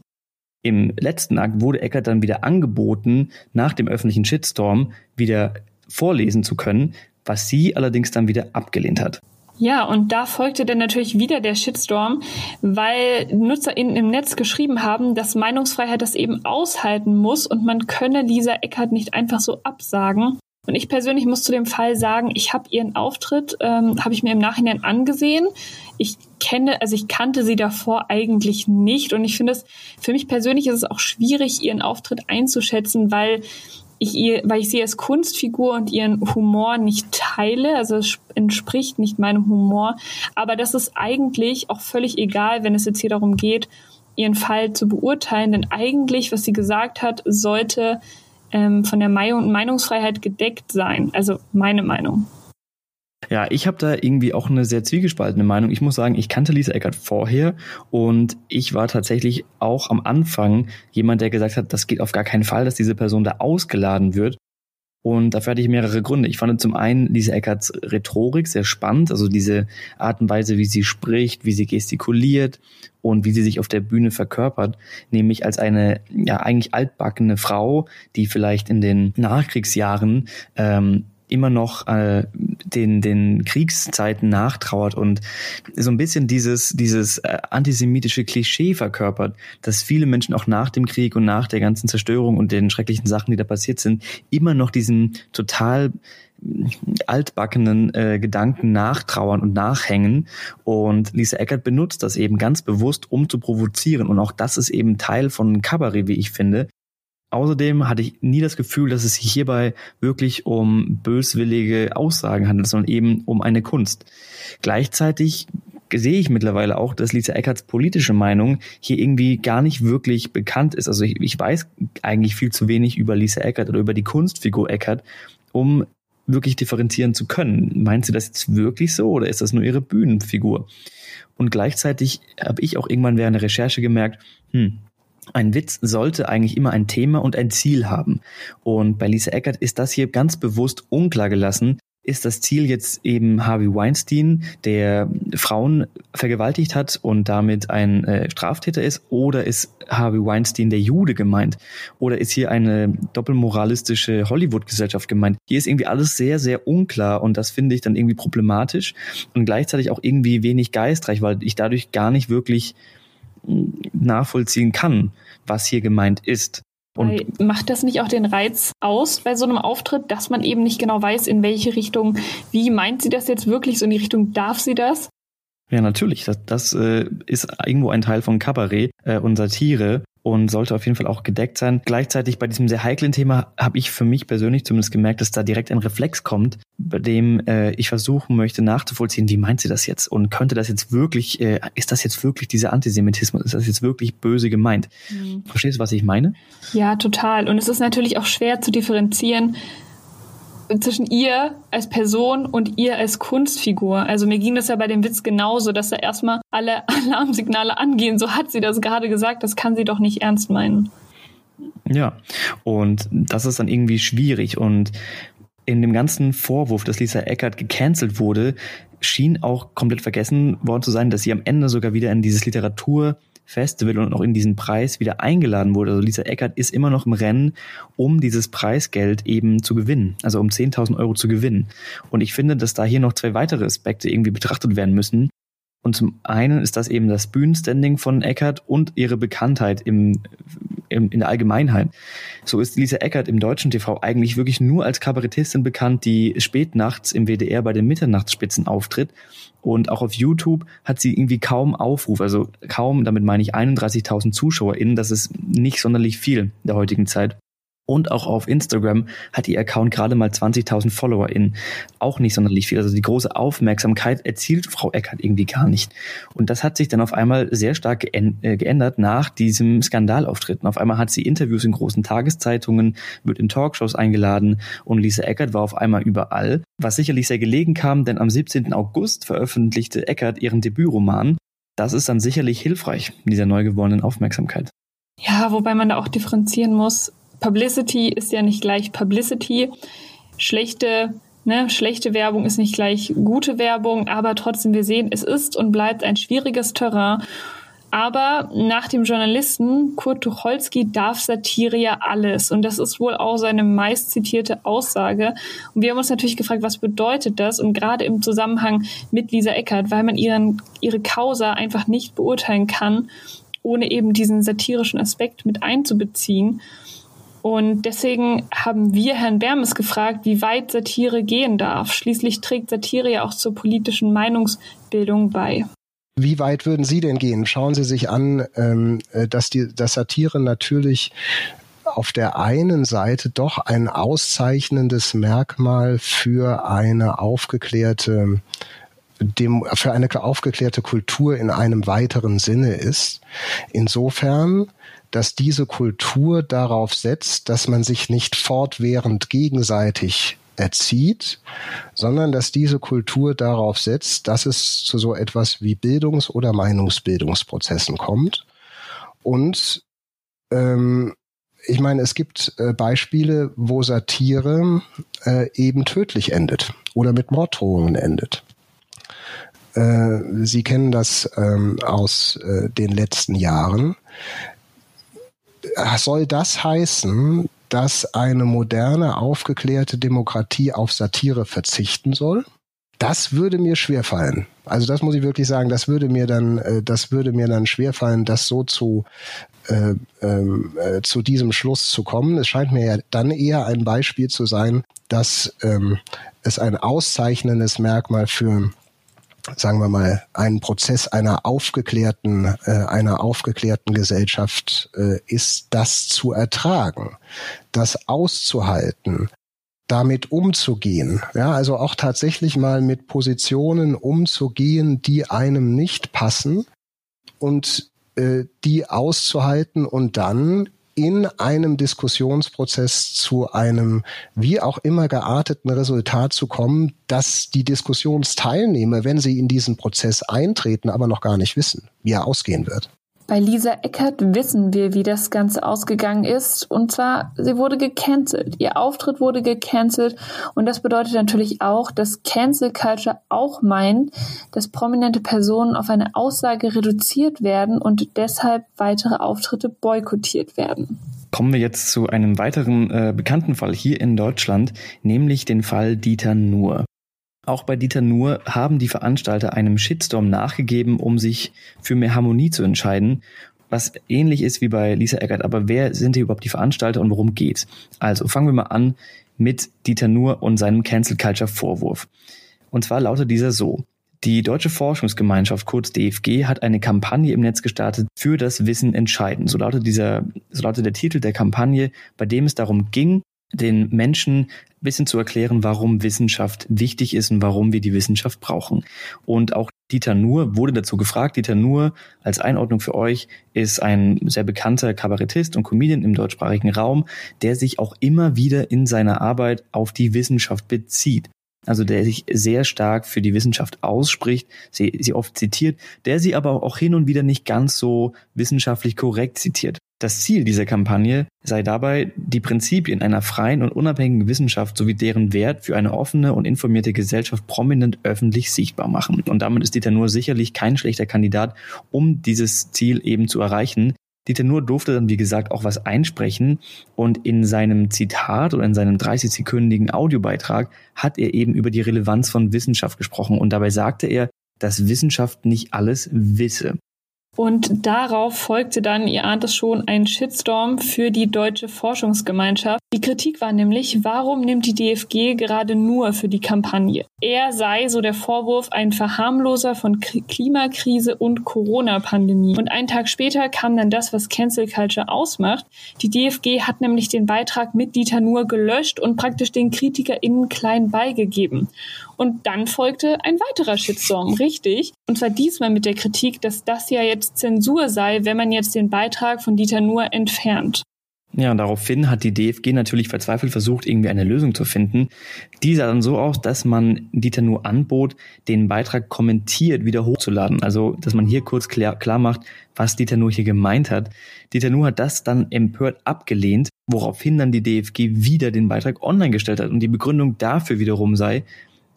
Im letzten Akt wurde Eckert dann wieder angeboten, nach dem öffentlichen Shitstorm wieder vorlesen zu können, was sie allerdings dann wieder abgelehnt hat. Ja, und da folgte dann natürlich wieder der Shitstorm, weil NutzerInnen im Netz geschrieben haben, dass Meinungsfreiheit das eben aushalten muss und man könne Lisa Eckert nicht einfach so absagen. Und ich persönlich muss zu dem Fall sagen, ich habe ihren Auftritt, ähm, habe ich mir im Nachhinein angesehen. Ich kenne, also ich kannte sie davor eigentlich nicht. Und ich finde es, für mich persönlich ist es auch schwierig, ihren Auftritt einzuschätzen, weil ich ihr, weil ich sie als Kunstfigur und ihren Humor nicht teile, also es entspricht nicht meinem Humor. Aber das ist eigentlich auch völlig egal, wenn es jetzt hier darum geht, ihren Fall zu beurteilen. Denn eigentlich, was sie gesagt hat, sollte ähm, von der Meinungsfreiheit gedeckt sein. Also meine Meinung. Ja, ich habe da irgendwie auch eine sehr zwiegespaltene Meinung. Ich muss sagen, ich kannte Lisa Eckert vorher und ich war tatsächlich auch am Anfang jemand, der gesagt hat, das geht auf gar keinen Fall, dass diese Person da ausgeladen wird. Und dafür hatte ich mehrere Gründe. Ich fand zum einen Lisa Eckerts Rhetorik sehr spannend, also diese Art und Weise, wie sie spricht, wie sie gestikuliert und wie sie sich auf der Bühne verkörpert, nämlich als eine ja eigentlich altbackene Frau, die vielleicht in den Nachkriegsjahren ähm, immer noch äh, den, den Kriegszeiten nachtrauert und so ein bisschen dieses, dieses äh, antisemitische Klischee verkörpert, dass viele Menschen auch nach dem Krieg und nach der ganzen Zerstörung und den schrecklichen Sachen, die da passiert sind, immer noch diesen total mm, altbackenen äh, Gedanken nachtrauern und nachhängen. Und Lisa Eckert benutzt das eben ganz bewusst, um zu provozieren. Und auch das ist eben Teil von Cabaret, wie ich finde, Außerdem hatte ich nie das Gefühl, dass es sich hierbei wirklich um böswillige Aussagen handelt, sondern eben um eine Kunst. Gleichzeitig sehe ich mittlerweile auch, dass Lisa Eckerts politische Meinung hier irgendwie gar nicht wirklich bekannt ist. Also ich, ich weiß eigentlich viel zu wenig über Lisa Eckert oder über die Kunstfigur Eckert, um wirklich differenzieren zu können. Meint sie das jetzt wirklich so oder ist das nur ihre Bühnenfigur? Und gleichzeitig habe ich auch irgendwann während der Recherche gemerkt, hm, ein Witz sollte eigentlich immer ein Thema und ein Ziel haben. Und bei Lisa Eckert ist das hier ganz bewusst unklar gelassen. Ist das Ziel jetzt eben Harvey Weinstein, der Frauen vergewaltigt hat und damit ein äh, Straftäter ist? Oder ist Harvey Weinstein der Jude gemeint? Oder ist hier eine doppelmoralistische Hollywood-Gesellschaft gemeint? Hier ist irgendwie alles sehr, sehr unklar und das finde ich dann irgendwie problematisch und gleichzeitig auch irgendwie wenig geistreich, weil ich dadurch gar nicht wirklich nachvollziehen kann, was hier gemeint ist. Und macht das nicht auch den Reiz aus bei so einem Auftritt, dass man eben nicht genau weiß, in welche Richtung, wie meint sie das jetzt wirklich, so in die Richtung darf sie das? Ja, natürlich. Das, das äh, ist irgendwo ein Teil von Kabarett äh, und Satire und sollte auf jeden Fall auch gedeckt sein. Gleichzeitig bei diesem sehr heiklen Thema habe ich für mich persönlich zumindest gemerkt, dass da direkt ein Reflex kommt, bei dem äh, ich versuchen möchte nachzuvollziehen, wie meint sie das jetzt und könnte das jetzt wirklich, äh, ist das jetzt wirklich dieser Antisemitismus, ist das jetzt wirklich böse gemeint? Mhm. Verstehst du, was ich meine? Ja, total. Und es ist natürlich auch schwer zu differenzieren, zwischen ihr als Person und ihr als Kunstfigur. Also mir ging das ja bei dem Witz genauso, dass da erstmal alle Alarmsignale angehen. So hat sie das gerade gesagt, das kann sie doch nicht ernst meinen. Ja, und das ist dann irgendwie schwierig und in dem ganzen Vorwurf, dass Lisa Eckert gecancelt wurde, schien auch komplett vergessen worden zu sein, dass sie am Ende sogar wieder in dieses Literaturfestival und auch in diesen Preis wieder eingeladen wurde. Also Lisa Eckert ist immer noch im Rennen, um dieses Preisgeld eben zu gewinnen, also um 10.000 Euro zu gewinnen. Und ich finde, dass da hier noch zwei weitere Aspekte irgendwie betrachtet werden müssen. Und zum einen ist das eben das Bühnenstanding von Eckert und ihre Bekanntheit im, im, in der Allgemeinheit. So ist Lisa Eckert im deutschen TV eigentlich wirklich nur als Kabarettistin bekannt, die spätnachts im WDR bei den Mitternachtsspitzen auftritt. Und auch auf YouTube hat sie irgendwie kaum Aufruf, also kaum, damit meine ich 31.000 ZuschauerInnen, das ist nicht sonderlich viel in der heutigen Zeit. Und auch auf Instagram hat ihr Account gerade mal 20.000 FollowerInnen. Auch nicht sonderlich viel. Also die große Aufmerksamkeit erzielt Frau Eckert irgendwie gar nicht. Und das hat sich dann auf einmal sehr stark äh, geändert nach diesem Skandalauftritt. auf einmal hat sie Interviews in großen Tageszeitungen, wird in Talkshows eingeladen und Lisa Eckert war auf einmal überall. Was sicherlich sehr gelegen kam, denn am 17. August veröffentlichte Eckert ihren Debütroman. Das ist dann sicherlich hilfreich in dieser neu gewonnenen Aufmerksamkeit. Ja, wobei man da auch differenzieren muss Publicity ist ja nicht gleich Publicity. Schlechte, ne, schlechte Werbung ist nicht gleich gute Werbung, aber trotzdem, wir sehen, es ist und bleibt ein schwieriges Terrain. Aber nach dem Journalisten Kurt Tucholsky darf Satire ja alles. Und das ist wohl auch seine meist zitierte Aussage. Und wir haben uns natürlich gefragt, was bedeutet das? Und gerade im Zusammenhang mit Lisa Eckert, weil man ihren, ihre Causa einfach nicht beurteilen kann, ohne eben diesen satirischen Aspekt mit einzubeziehen. Und deswegen haben wir Herrn Bermes gefragt, wie weit Satire gehen darf. Schließlich trägt Satire ja auch zur politischen Meinungsbildung bei. Wie weit würden Sie denn gehen? Schauen Sie sich an, ähm, äh, dass die dass Satire natürlich auf der einen Seite doch ein auszeichnendes Merkmal für eine aufgeklärte dem, für eine aufgeklärte Kultur in einem weiteren Sinne ist. Insofern dass diese Kultur darauf setzt, dass man sich nicht fortwährend gegenseitig erzieht, sondern dass diese Kultur darauf setzt, dass es zu so etwas wie Bildungs- oder Meinungsbildungsprozessen kommt. Und ähm, ich meine, es gibt äh, Beispiele, wo Satire äh, eben tödlich endet oder mit Morddrohungen endet. Äh, Sie kennen das ähm, aus äh, den letzten Jahren soll das heißen, dass eine moderne, aufgeklärte Demokratie auf Satire verzichten soll? Das würde mir schwerfallen. Also das muss ich wirklich sagen, das würde mir dann, äh, das würde mir dann schwerfallen, das so zu äh, ähm, äh, zu diesem Schluss zu kommen. Es scheint mir ja dann eher ein Beispiel zu sein, dass ähm, es ein auszeichnendes Merkmal für sagen wir mal, einen Prozess einer aufgeklärten, äh, einer aufgeklärten Gesellschaft äh, ist, das zu ertragen, das auszuhalten, damit umzugehen. Ja, also auch tatsächlich mal mit Positionen umzugehen, die einem nicht passen und äh, die auszuhalten und dann in einem Diskussionsprozess zu einem wie auch immer gearteten Resultat zu kommen, dass die Diskussionsteilnehmer, wenn sie in diesen Prozess eintreten, aber noch gar nicht wissen, wie er ausgehen wird. Bei Lisa Eckert wissen wir, wie das Ganze ausgegangen ist. Und zwar, sie wurde gecancelt. Ihr Auftritt wurde gecancelt. Und das bedeutet natürlich auch, dass Cancel Culture auch meint, dass prominente Personen auf eine Aussage reduziert werden und deshalb weitere Auftritte boykottiert werden. Kommen wir jetzt zu einem weiteren äh, bekannten Fall hier in Deutschland, nämlich den Fall Dieter Nuhr. Auch bei Dieter Nuhr haben die Veranstalter einem Shitstorm nachgegeben, um sich für mehr Harmonie zu entscheiden, was ähnlich ist wie bei Lisa Eckert. Aber wer sind hier überhaupt die Veranstalter und worum geht's? Also fangen wir mal an mit Dieter Nuhr und seinem Cancel Culture Vorwurf. Und zwar lautet dieser so. Die Deutsche Forschungsgemeinschaft, kurz DFG, hat eine Kampagne im Netz gestartet für das Wissen entscheiden. So lautet dieser, so lautet der Titel der Kampagne, bei dem es darum ging, den Menschen ein bisschen zu erklären, warum Wissenschaft wichtig ist und warum wir die Wissenschaft brauchen. Und auch Dieter Nuhr wurde dazu gefragt. Dieter Nuhr als Einordnung für euch ist ein sehr bekannter Kabarettist und Comedian im deutschsprachigen Raum, der sich auch immer wieder in seiner Arbeit auf die Wissenschaft bezieht. Also der sich sehr stark für die Wissenschaft ausspricht, sie, sie oft zitiert, der sie aber auch hin und wieder nicht ganz so wissenschaftlich korrekt zitiert. Das Ziel dieser Kampagne sei dabei, die Prinzipien einer freien und unabhängigen Wissenschaft sowie deren Wert für eine offene und informierte Gesellschaft prominent öffentlich sichtbar machen. Und damit ist Dieter Nuhr sicherlich kein schlechter Kandidat, um dieses Ziel eben zu erreichen. Dieter Nuhr durfte dann, wie gesagt, auch was einsprechen und in seinem Zitat oder in seinem 30-sekündigen Audiobeitrag hat er eben über die Relevanz von Wissenschaft gesprochen und dabei sagte er, dass Wissenschaft nicht alles wisse. Und darauf folgte dann, ihr ahnt es schon, ein Shitstorm für die deutsche Forschungsgemeinschaft. Die Kritik war nämlich, warum nimmt die DFG gerade nur für die Kampagne? Er sei, so der Vorwurf, ein Verharmloser von Klimakrise und Corona-Pandemie. Und einen Tag später kam dann das, was Cancel Culture ausmacht. Die DFG hat nämlich den Beitrag mit Dieter Nuhr gelöscht und praktisch den KritikerInnen klein beigegeben. Und dann folgte ein weiterer Shitstorm, richtig. Und zwar diesmal mit der Kritik, dass das ja jetzt Zensur sei, wenn man jetzt den Beitrag von Dieter Nuhr entfernt. Ja, und daraufhin hat die DFG natürlich verzweifelt versucht, irgendwie eine Lösung zu finden. Die sah dann so aus, dass man Dieter nur anbot, den Beitrag kommentiert wieder hochzuladen. Also, dass man hier kurz klar, klar macht, was Dieter nur hier gemeint hat. Dieter nur hat das dann empört abgelehnt, woraufhin dann die DFG wieder den Beitrag online gestellt hat. Und die Begründung dafür wiederum sei,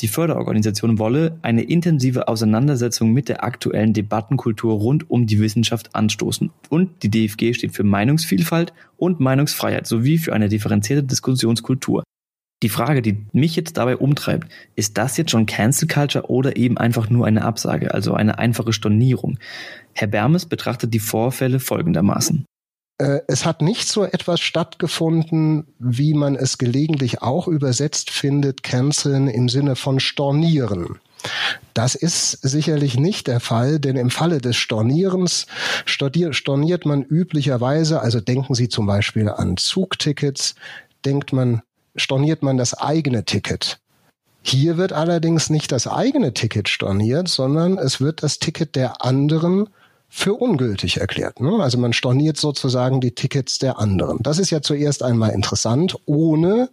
die Förderorganisation wolle eine intensive Auseinandersetzung mit der aktuellen Debattenkultur rund um die Wissenschaft anstoßen. Und die DFG steht für Meinungsvielfalt und Meinungsfreiheit sowie für eine differenzierte Diskussionskultur. Die Frage, die mich jetzt dabei umtreibt, ist das jetzt schon Cancel Culture oder eben einfach nur eine Absage, also eine einfache Stornierung? Herr Bermes betrachtet die Vorfälle folgendermaßen. Äh, es hat nicht so etwas stattgefunden, wie man es gelegentlich auch übersetzt findet, canceln im Sinne von stornieren. Das ist sicherlich nicht der Fall, denn im Falle des Stornierens storniert man üblicherweise, also denken Sie zum Beispiel an Zugtickets, denkt man, storniert man das eigene Ticket. Hier wird allerdings nicht das eigene Ticket storniert, sondern es wird das Ticket der anderen für ungültig erklärt. Ne? Also man storniert sozusagen die Tickets der anderen. Das ist ja zuerst einmal interessant, ohne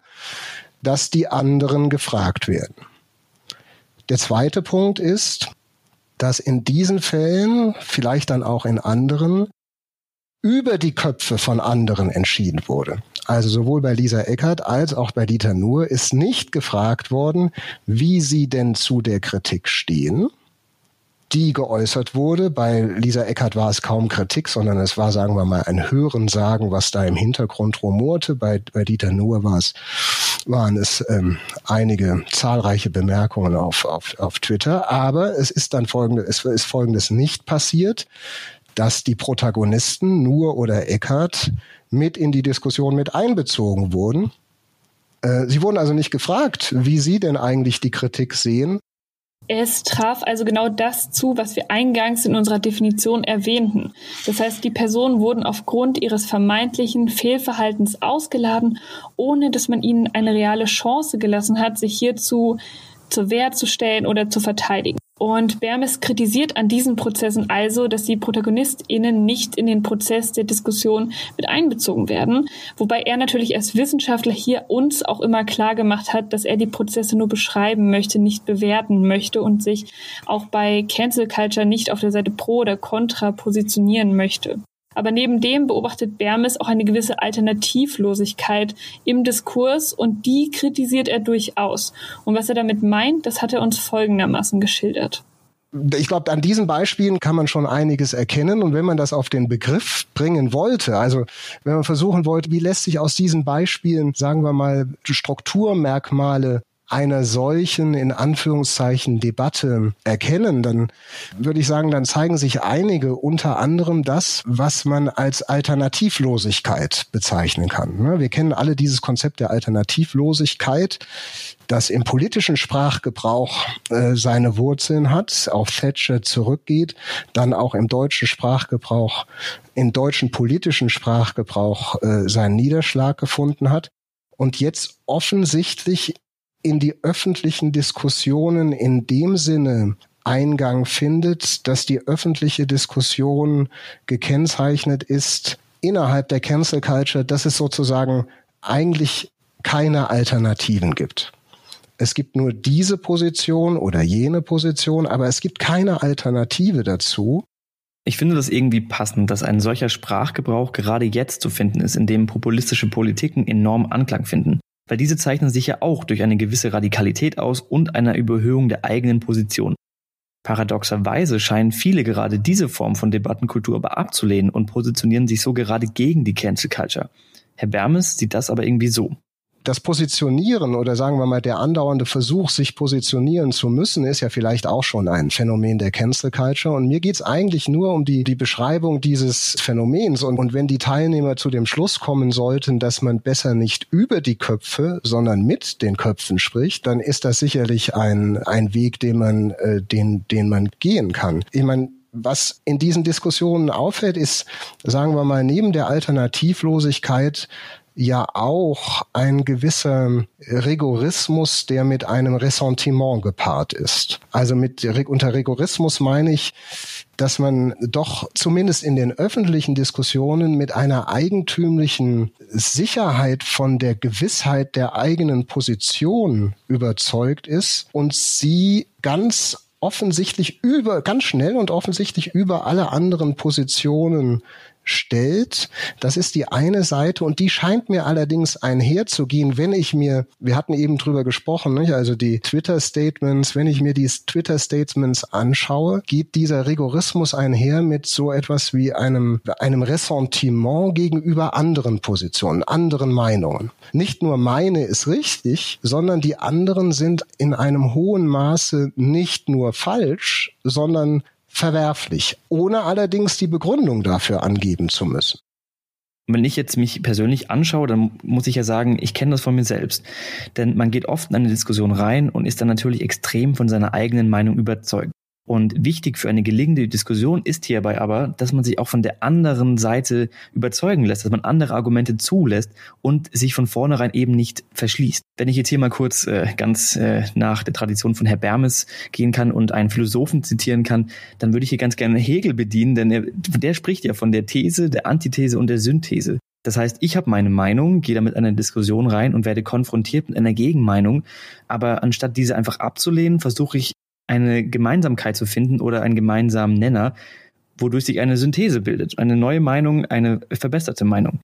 dass die anderen gefragt werden. Der zweite Punkt ist, dass in diesen Fällen, vielleicht dann auch in anderen, über die Köpfe von anderen entschieden wurde. Also sowohl bei Lisa Eckert als auch bei Dieter Nuhr ist nicht gefragt worden, wie sie denn zu der Kritik stehen, die geäußert wurde. Bei Lisa Eckert war es kaum Kritik, sondern es war, sagen wir mal, ein Hörensagen, was da im Hintergrund rumorte. Bei, bei Dieter Nuhr war es, waren es ähm, einige zahlreiche Bemerkungen auf, auf, auf Twitter. Aber es ist dann folgendes, es ist folgendes nicht passiert, dass die Protagonisten, Nuhr oder Eckert, mit in die Diskussion mit einbezogen wurden. Äh, sie wurden also nicht gefragt, wie Sie denn eigentlich die Kritik sehen, es traf also genau das zu, was wir eingangs in unserer Definition erwähnten. Das heißt, die Personen wurden aufgrund ihres vermeintlichen Fehlverhaltens ausgeladen, ohne dass man ihnen eine reale Chance gelassen hat, sich hierzu zur Wehr zu stellen oder zu verteidigen. Und Bermes kritisiert an diesen Prozessen also, dass die ProtagonistInnen nicht in den Prozess der Diskussion mit einbezogen werden, wobei er natürlich als Wissenschaftler hier uns auch immer klar gemacht hat, dass er die Prozesse nur beschreiben möchte, nicht bewerten möchte und sich auch bei Cancel Culture nicht auf der Seite pro oder contra positionieren möchte. Aber neben dem beobachtet Bermes auch eine gewisse Alternativlosigkeit im Diskurs und die kritisiert er durchaus. Und was er damit meint, das hat er uns folgendermaßen geschildert. Ich glaube, an diesen Beispielen kann man schon einiges erkennen. Und wenn man das auf den Begriff bringen wollte, also wenn man versuchen wollte, wie lässt sich aus diesen Beispielen, sagen wir mal, Strukturmerkmale einer solchen, in Anführungszeichen, Debatte erkennen, dann würde ich sagen, dann zeigen sich einige unter anderem das, was man als Alternativlosigkeit bezeichnen kann. Ne? Wir kennen alle dieses Konzept der Alternativlosigkeit, das im politischen Sprachgebrauch äh, seine Wurzeln hat, auf Thatcher zurückgeht, dann auch im deutschen Sprachgebrauch, im deutschen politischen Sprachgebrauch äh, seinen Niederschlag gefunden hat und jetzt offensichtlich in die öffentlichen Diskussionen in dem Sinne Eingang findet, dass die öffentliche Diskussion gekennzeichnet ist innerhalb der Cancel Culture, dass es sozusagen eigentlich keine Alternativen gibt. Es gibt nur diese Position oder jene Position, aber es gibt keine Alternative dazu. Ich finde das irgendwie passend, dass ein solcher Sprachgebrauch gerade jetzt zu finden ist, in dem populistische Politiken enorm Anklang finden. Weil diese zeichnen sich ja auch durch eine gewisse Radikalität aus und einer Überhöhung der eigenen Position. Paradoxerweise scheinen viele gerade diese Form von Debattenkultur aber abzulehnen und positionieren sich so gerade gegen die Cancel Culture. Herr Bermes sieht das aber irgendwie so das Positionieren oder sagen wir mal der andauernde Versuch, sich positionieren zu müssen, ist ja vielleicht auch schon ein Phänomen der Cancel Culture. Und mir geht's eigentlich nur um die, die Beschreibung dieses Phänomens. Und, und wenn die Teilnehmer zu dem Schluss kommen sollten, dass man besser nicht über die Köpfe, sondern mit den Köpfen spricht, dann ist das sicherlich ein, ein Weg, den man, äh, den, den man gehen kann. Ich meine, was in diesen Diskussionen auffällt, ist, sagen wir mal, neben der Alternativlosigkeit ja auch ein gewisser Rigorismus, der mit einem Ressentiment gepaart ist. Also mit unter Rigorismus meine ich, dass man doch zumindest in den öffentlichen Diskussionen mit einer eigentümlichen Sicherheit von der Gewissheit der eigenen Position überzeugt ist und sie ganz offensichtlich über, ganz schnell und offensichtlich über alle anderen Positionen stellt. Das ist die eine Seite und die scheint mir allerdings einherzugehen, wenn ich mir, wir hatten eben drüber gesprochen, nicht? also die Twitter-Statements, wenn ich mir die Twitter-Statements anschaue, geht dieser Rigorismus einher mit so etwas wie einem, einem Ressentiment gegenüber anderen Positionen, anderen Meinungen. Nicht nur meine ist richtig, sondern die anderen sind in einem hohen Maße nicht nur falsch, sondern verwerflich, ohne allerdings die Begründung dafür angeben zu müssen. Wenn ich jetzt mich persönlich anschaue, dann muss ich ja sagen, ich kenne das von mir selbst. Denn man geht oft in eine Diskussion rein und ist dann natürlich extrem von seiner eigenen Meinung überzeugt. Und wichtig für eine gelingende Diskussion ist hierbei aber, dass man sich auch von der anderen Seite überzeugen lässt, dass man andere Argumente zulässt und sich von vornherein eben nicht verschließt. Wenn ich jetzt hier mal kurz äh, ganz äh, nach der Tradition von Herr Bermes gehen kann und einen Philosophen zitieren kann, dann würde ich hier ganz gerne Hegel bedienen, denn er, der spricht ja von der These, der Antithese und der Synthese. Das heißt, ich habe meine Meinung, gehe damit in eine Diskussion rein und werde konfrontiert mit einer Gegenmeinung. Aber anstatt diese einfach abzulehnen, versuche ich eine Gemeinsamkeit zu finden oder einen gemeinsamen Nenner, wodurch sich eine Synthese bildet, eine neue Meinung, eine verbesserte Meinung.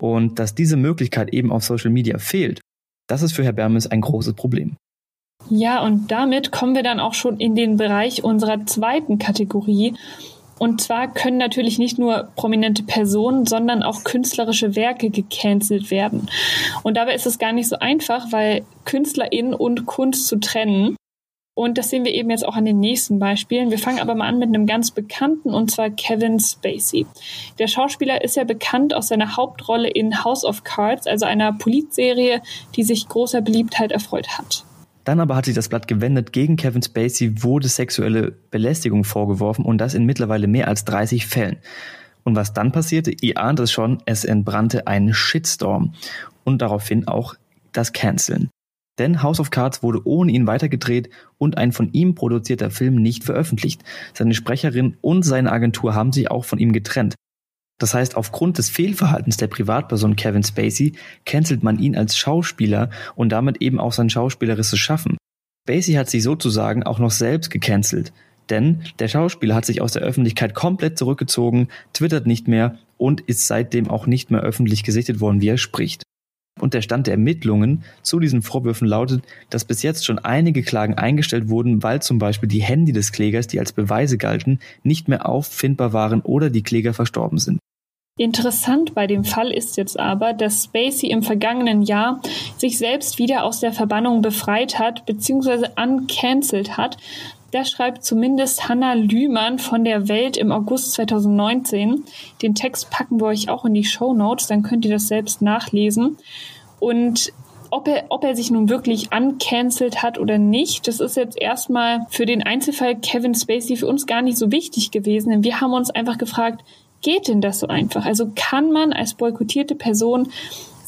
Und dass diese Möglichkeit eben auf Social Media fehlt, das ist für Herr Bermes ein großes Problem. Ja, und damit kommen wir dann auch schon in den Bereich unserer zweiten Kategorie. Und zwar können natürlich nicht nur prominente Personen, sondern auch künstlerische Werke gecancelt werden. Und dabei ist es gar nicht so einfach, weil KünstlerInnen und Kunst zu trennen. Und das sehen wir eben jetzt auch an den nächsten Beispielen. Wir fangen aber mal an mit einem ganz bekannten, und zwar Kevin Spacey. Der Schauspieler ist ja bekannt aus seiner Hauptrolle in House of Cards, also einer Politserie, die sich großer Beliebtheit erfreut hat. Dann aber hat sich das Blatt gewendet. Gegen Kevin Spacey wurde sexuelle Belästigung vorgeworfen und das in mittlerweile mehr als 30 Fällen. Und was dann passierte, ihr ahnt es schon, es entbrannte ein Shitstorm und daraufhin auch das Canceln. Denn House of Cards wurde ohne ihn weitergedreht und ein von ihm produzierter Film nicht veröffentlicht. Seine Sprecherin und seine Agentur haben sich auch von ihm getrennt. Das heißt, aufgrund des Fehlverhaltens der Privatperson Kevin Spacey cancelt man ihn als Schauspieler und damit eben auch sein schauspielerisches Schaffen. Spacey hat sich sozusagen auch noch selbst gecancelt. Denn der Schauspieler hat sich aus der Öffentlichkeit komplett zurückgezogen, twittert nicht mehr und ist seitdem auch nicht mehr öffentlich gesichtet worden, wie er spricht. Und der Stand der Ermittlungen zu diesen Vorwürfen lautet, dass bis jetzt schon einige Klagen eingestellt wurden, weil zum Beispiel die Handy des Klägers, die als Beweise galten, nicht mehr auffindbar waren oder die Kläger verstorben sind. Interessant bei dem Fall ist jetzt aber, dass Spacey im vergangenen Jahr sich selbst wieder aus der Verbannung befreit hat bzw. uncancelt hat. Das schreibt zumindest Hannah Lühmann von der Welt im August 2019. Den Text packen wir euch auch in die Show Notes, dann könnt ihr das selbst nachlesen. Und ob er, ob er sich nun wirklich uncancelt hat oder nicht, das ist jetzt erstmal für den Einzelfall Kevin Spacey für uns gar nicht so wichtig gewesen, denn wir haben uns einfach gefragt, geht denn das so einfach? Also kann man als boykottierte Person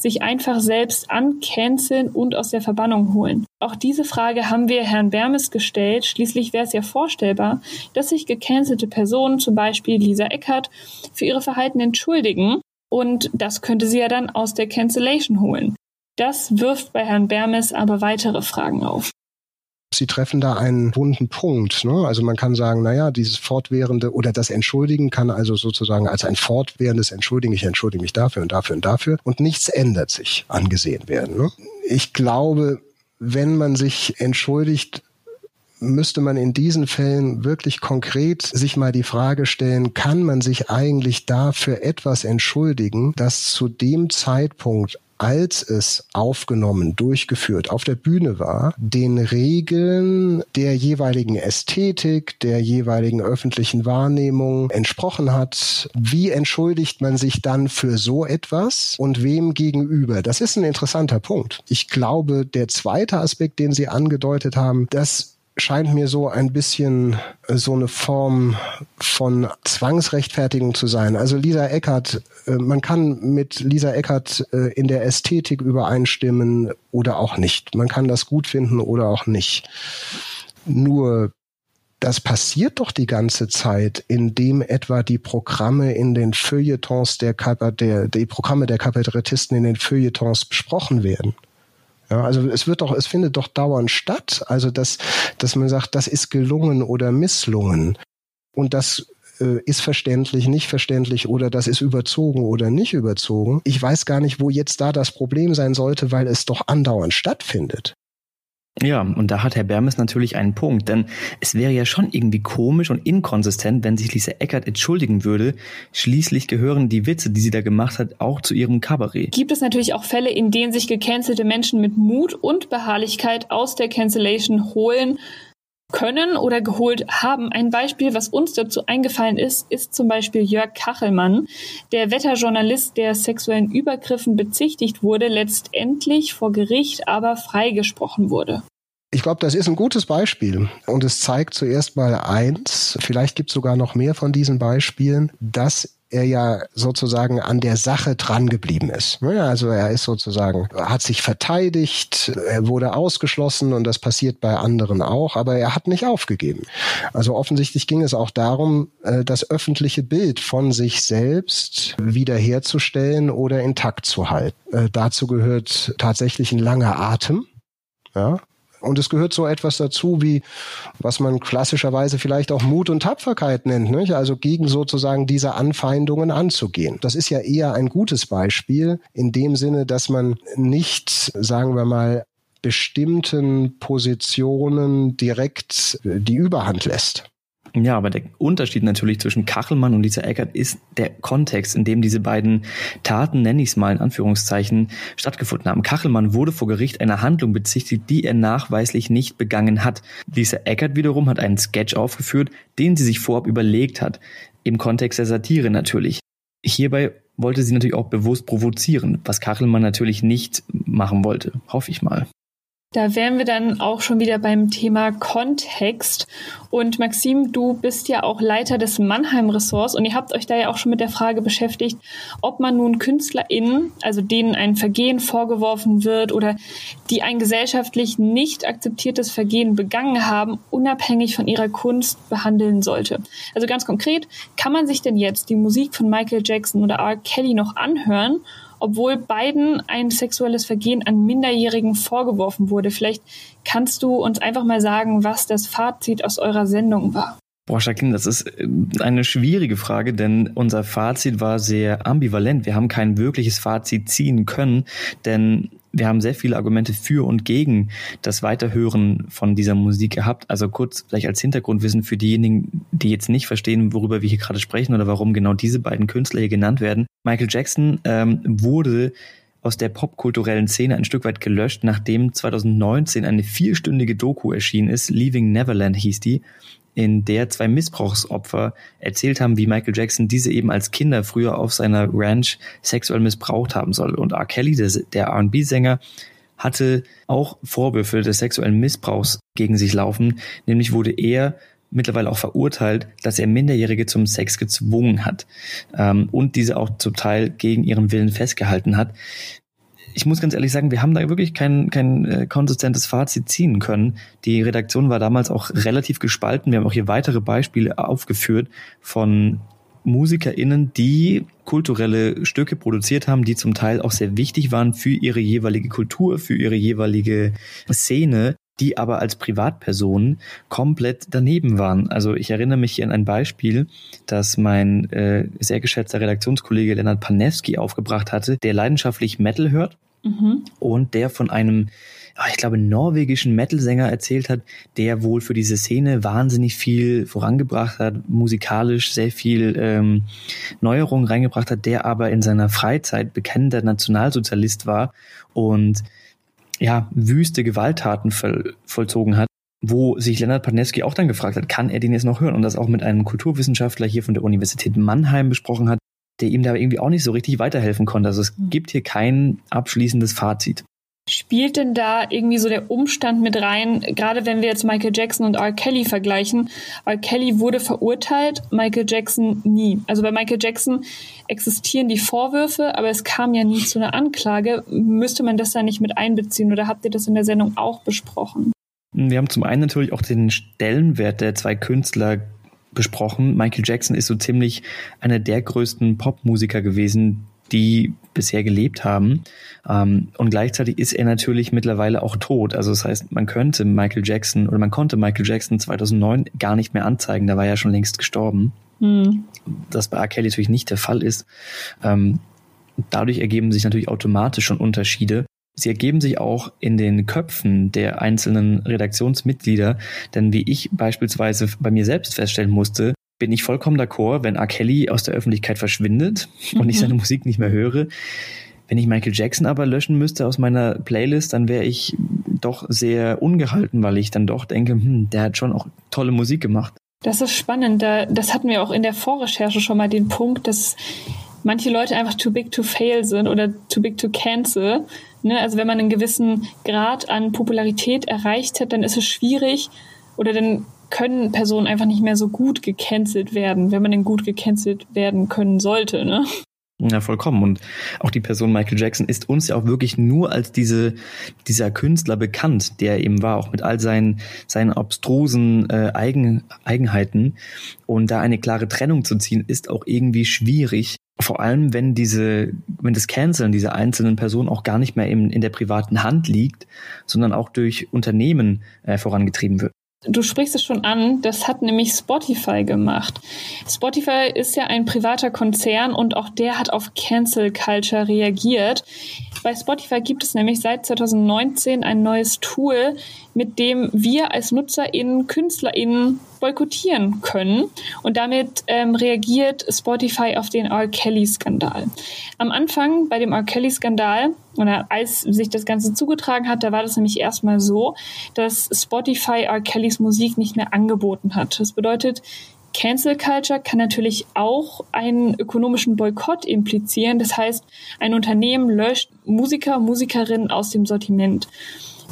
sich einfach selbst ancanceln und aus der Verbannung holen? Auch diese Frage haben wir Herrn Bermes gestellt. Schließlich wäre es ja vorstellbar, dass sich gecancelte Personen, zum Beispiel Lisa Eckert, für ihre Verhalten entschuldigen. Und das könnte sie ja dann aus der Cancellation holen. Das wirft bei Herrn Bermes aber weitere Fragen auf. Sie treffen da einen wunden Punkt. Ne? Also man kann sagen, naja, dieses fortwährende oder das Entschuldigen kann also sozusagen als ein fortwährendes Entschuldigen, ich entschuldige mich dafür und dafür und dafür und nichts ändert sich angesehen werden. Ne? Ich glaube, wenn man sich entschuldigt, müsste man in diesen Fällen wirklich konkret sich mal die Frage stellen, kann man sich eigentlich dafür etwas entschuldigen, das zu dem Zeitpunkt als es aufgenommen, durchgeführt, auf der Bühne war, den Regeln der jeweiligen Ästhetik, der jeweiligen öffentlichen Wahrnehmung entsprochen hat. Wie entschuldigt man sich dann für so etwas und wem gegenüber? Das ist ein interessanter Punkt. Ich glaube, der zweite Aspekt, den Sie angedeutet haben, das scheint mir so ein bisschen äh, so eine Form von Zwangsrechtfertigung zu sein. Also Lisa Eckert, man kann mit Lisa Eckert äh, in der Ästhetik übereinstimmen oder auch nicht. Man kann das gut finden oder auch nicht. Nur das passiert doch die ganze Zeit, indem etwa die Programme in den Feuilletons der, der die Programme der Kabarettisten in den Feuilletons besprochen werden. Ja, also es wird doch, es findet doch dauernd statt. Also dass, dass man sagt, das ist gelungen oder misslungen. Und das äh, ist verständlich, nicht verständlich oder das ist überzogen oder nicht überzogen. Ich weiß gar nicht, wo jetzt da das Problem sein sollte, weil es doch andauernd stattfindet. Ja, und da hat Herr Bermes natürlich einen Punkt, denn es wäre ja schon irgendwie komisch und inkonsistent, wenn sich Lisa Eckert entschuldigen würde. Schließlich gehören die Witze, die sie da gemacht hat, auch zu ihrem Kabarett. Gibt es natürlich auch Fälle, in denen sich gecancelte Menschen mit Mut und Beharrlichkeit aus der Cancellation holen können oder geholt haben. Ein Beispiel, was uns dazu eingefallen ist, ist zum Beispiel Jörg Kachelmann, der Wetterjournalist, der sexuellen Übergriffen bezichtigt wurde, letztendlich vor Gericht aber freigesprochen wurde. Ich glaube, das ist ein gutes Beispiel und es zeigt zuerst mal eins, vielleicht gibt es sogar noch mehr von diesen Beispielen, dass er ja sozusagen an der Sache dran geblieben ist. Also er ist sozusagen, hat sich verteidigt, er wurde ausgeschlossen und das passiert bei anderen auch, aber er hat nicht aufgegeben. Also offensichtlich ging es auch darum, äh, das öffentliche Bild von sich selbst wiederherzustellen oder intakt zu halten. Äh, dazu gehört tatsächlich ein langer Atem. Ja, und es gehört so etwas dazu, wie was man klassischerweise vielleicht auch Mut und Tapferkeit nennt, nicht? also gegen sozusagen diese Anfeindungen anzugehen. Das ist ja eher ein gutes Beispiel in dem Sinne, dass man nicht, sagen wir mal, bestimmten Positionen direkt die Überhand lässt. Ja, aber der Unterschied natürlich zwischen Kachelmann und Lisa Eckert ist der Kontext, in dem diese beiden Taten, nenne ich es mal in Anführungszeichen, stattgefunden haben. Kachelmann wurde vor Gericht einer Handlung bezichtigt, die er nachweislich nicht begangen hat. Lisa Eckert wiederum hat einen Sketch aufgeführt, den sie sich vorab überlegt hat. Im Kontext der Satire natürlich. Hierbei wollte sie natürlich auch bewusst provozieren, was Kachelmann natürlich nicht machen wollte. Hoffe ich mal. Da wären wir dann auch schon wieder beim Thema Kontext. Und Maxim, du bist ja auch Leiter des Mannheim-Ressorts und ihr habt euch da ja auch schon mit der Frage beschäftigt, ob man nun KünstlerInnen, also denen ein Vergehen vorgeworfen wird oder die ein gesellschaftlich nicht akzeptiertes Vergehen begangen haben, unabhängig von ihrer Kunst behandeln sollte. Also ganz konkret, kann man sich denn jetzt die Musik von Michael Jackson oder R. Kelly noch anhören obwohl beiden ein sexuelles Vergehen an Minderjährigen vorgeworfen wurde. Vielleicht kannst du uns einfach mal sagen, was das Fazit aus eurer Sendung war. Boah, Jacqueline, das ist äh, eine schwierige Frage, denn unser Fazit war sehr ambivalent. Wir haben kein wirkliches Fazit ziehen können, denn wir haben sehr viele Argumente für und gegen das Weiterhören von dieser Musik gehabt. Also kurz vielleicht als Hintergrundwissen für diejenigen, die jetzt nicht verstehen, worüber wir hier gerade sprechen oder warum genau diese beiden Künstler hier genannt werden. Michael Jackson ähm, wurde aus der popkulturellen Szene ein Stück weit gelöscht, nachdem 2019 eine vierstündige Doku erschienen ist. Leaving Neverland hieß die in der zwei Missbrauchsopfer erzählt haben, wie Michael Jackson diese eben als Kinder früher auf seiner Ranch sexuell missbraucht haben soll. Und R. Kelly, der R&B-Sänger, hatte auch Vorwürfe des sexuellen Missbrauchs gegen sich laufen. Nämlich wurde er mittlerweile auch verurteilt, dass er Minderjährige zum Sex gezwungen hat ähm, und diese auch zum Teil gegen ihren Willen festgehalten hat ich muss ganz ehrlich sagen, wir haben da wirklich kein, kein äh, konsistentes Fazit ziehen können. Die Redaktion war damals auch relativ gespalten. Wir haben auch hier weitere Beispiele aufgeführt von MusikerInnen, die kulturelle Stücke produziert haben, die zum Teil auch sehr wichtig waren für ihre jeweilige Kultur, für ihre jeweilige Szene, die aber als Privatpersonen komplett daneben waren. Also ich erinnere mich hier an ein Beispiel, das mein äh, sehr geschätzter Redaktionskollege Lennart Panewski aufgebracht hatte, der leidenschaftlich Metal hört mhm. und der von einem ah, ich glaube, norwegischen Metal-Sänger erzählt hat, der wohl für diese Szene wahnsinnig viel vorangebracht hat, musikalisch sehr viel ähm, Neuerungen reingebracht hat, der aber in seiner Freizeit bekennender Nationalsozialist war und ja, wüste Gewalttaten voll, vollzogen hat, wo sich Leonard Padneski auch dann gefragt hat, kann er den jetzt noch hören? Und das auch mit einem Kulturwissenschaftler hier von der Universität Mannheim besprochen hat, der ihm da irgendwie auch nicht so richtig weiterhelfen konnte. Also es mhm. gibt hier kein abschließendes Fazit. Spielt denn da irgendwie so der Umstand mit rein, gerade wenn wir jetzt Michael Jackson und R. Kelly vergleichen? R. Kelly wurde verurteilt, Michael Jackson nie. Also bei Michael Jackson existieren die Vorwürfe, aber es kam ja nie zu einer Anklage. Müsste man das da nicht mit einbeziehen oder habt ihr das in der Sendung auch besprochen? Wir haben zum einen natürlich auch den Stellenwert der zwei Künstler besprochen. Michael Jackson ist so ziemlich einer der größten Popmusiker gewesen, die bisher gelebt haben. Ähm, und gleichzeitig ist er natürlich mittlerweile auch tot. Also das heißt, man könnte Michael Jackson oder man konnte Michael Jackson 2009 gar nicht mehr anzeigen. Da war er schon längst gestorben. Mhm. Das bei R. Kelly natürlich nicht der Fall ist. Ähm, dadurch ergeben sich natürlich automatisch schon Unterschiede. Sie ergeben sich auch in den Köpfen der einzelnen Redaktionsmitglieder, denn wie ich beispielsweise bei mir selbst feststellen musste, bin ich vollkommen d'accord, wenn R. Kelly aus der Öffentlichkeit verschwindet mhm. und ich seine Musik nicht mehr höre. Wenn ich Michael Jackson aber löschen müsste aus meiner Playlist, dann wäre ich doch sehr ungehalten, weil ich dann doch denke, hm, der hat schon auch tolle Musik gemacht. Das ist spannend. Das hatten wir auch in der Vorrecherche schon mal den Punkt, dass manche Leute einfach too big to fail sind oder too big to cancel. Ne? Also wenn man einen gewissen Grad an Popularität erreicht hat, dann ist es schwierig oder dann können Personen einfach nicht mehr so gut gecancelt werden, wenn man denn gut gecancelt werden können sollte, ne? Ja, vollkommen. Und auch die Person Michael Jackson ist uns ja auch wirklich nur als diese, dieser Künstler bekannt, der eben war, auch mit all seinen, seinen obstrusen äh, Eigen, Eigenheiten. Und da eine klare Trennung zu ziehen, ist auch irgendwie schwierig. Vor allem, wenn diese, wenn das Canceln dieser einzelnen Person auch gar nicht mehr in, in der privaten Hand liegt, sondern auch durch Unternehmen äh, vorangetrieben wird. Du sprichst es schon an, das hat nämlich Spotify gemacht. Spotify ist ja ein privater Konzern und auch der hat auf Cancel Culture reagiert. Bei Spotify gibt es nämlich seit 2019 ein neues Tool, mit dem wir als NutzerInnen, KünstlerInnen boykottieren können. Und damit ähm, reagiert Spotify auf den R. Kelly-Skandal. Am Anfang bei dem R. Kelly-Skandal, oder als sich das Ganze zugetragen hat, da war das nämlich erstmal so, dass Spotify R. Kellys Musik nicht mehr angeboten hat. Das bedeutet, Cancel Culture kann natürlich auch einen ökonomischen Boykott implizieren. Das heißt, ein Unternehmen löscht Musiker, Musikerinnen aus dem Sortiment.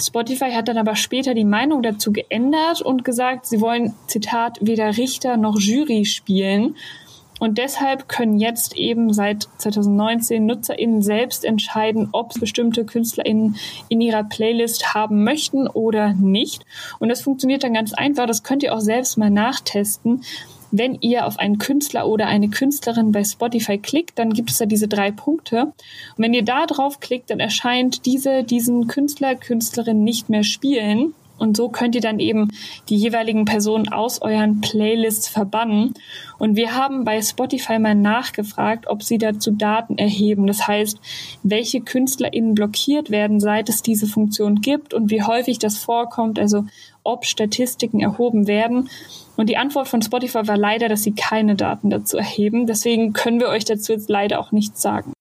Spotify hat dann aber später die Meinung dazu geändert und gesagt, sie wollen, Zitat, weder Richter noch Jury spielen. Und deshalb können jetzt eben seit 2019 NutzerInnen selbst entscheiden, ob bestimmte KünstlerInnen in ihrer Playlist haben möchten oder nicht. Und das funktioniert dann ganz einfach. Das könnt ihr auch selbst mal nachtesten wenn ihr auf einen Künstler oder eine Künstlerin bei Spotify klickt, dann gibt es da diese drei Punkte. Und wenn ihr da drauf klickt, dann erscheint diese, diesen Künstler, Künstlerin nicht mehr spielen. Und so könnt ihr dann eben die jeweiligen Personen aus euren Playlists verbannen. Und wir haben bei Spotify mal nachgefragt, ob sie dazu Daten erheben. Das heißt, welche KünstlerInnen blockiert werden, seit es diese Funktion gibt und wie häufig das vorkommt, also ob Statistiken erhoben werden. Und die Antwort von Spotify war leider, dass sie keine Daten dazu erheben. Deswegen können wir euch dazu jetzt leider auch nichts sagen.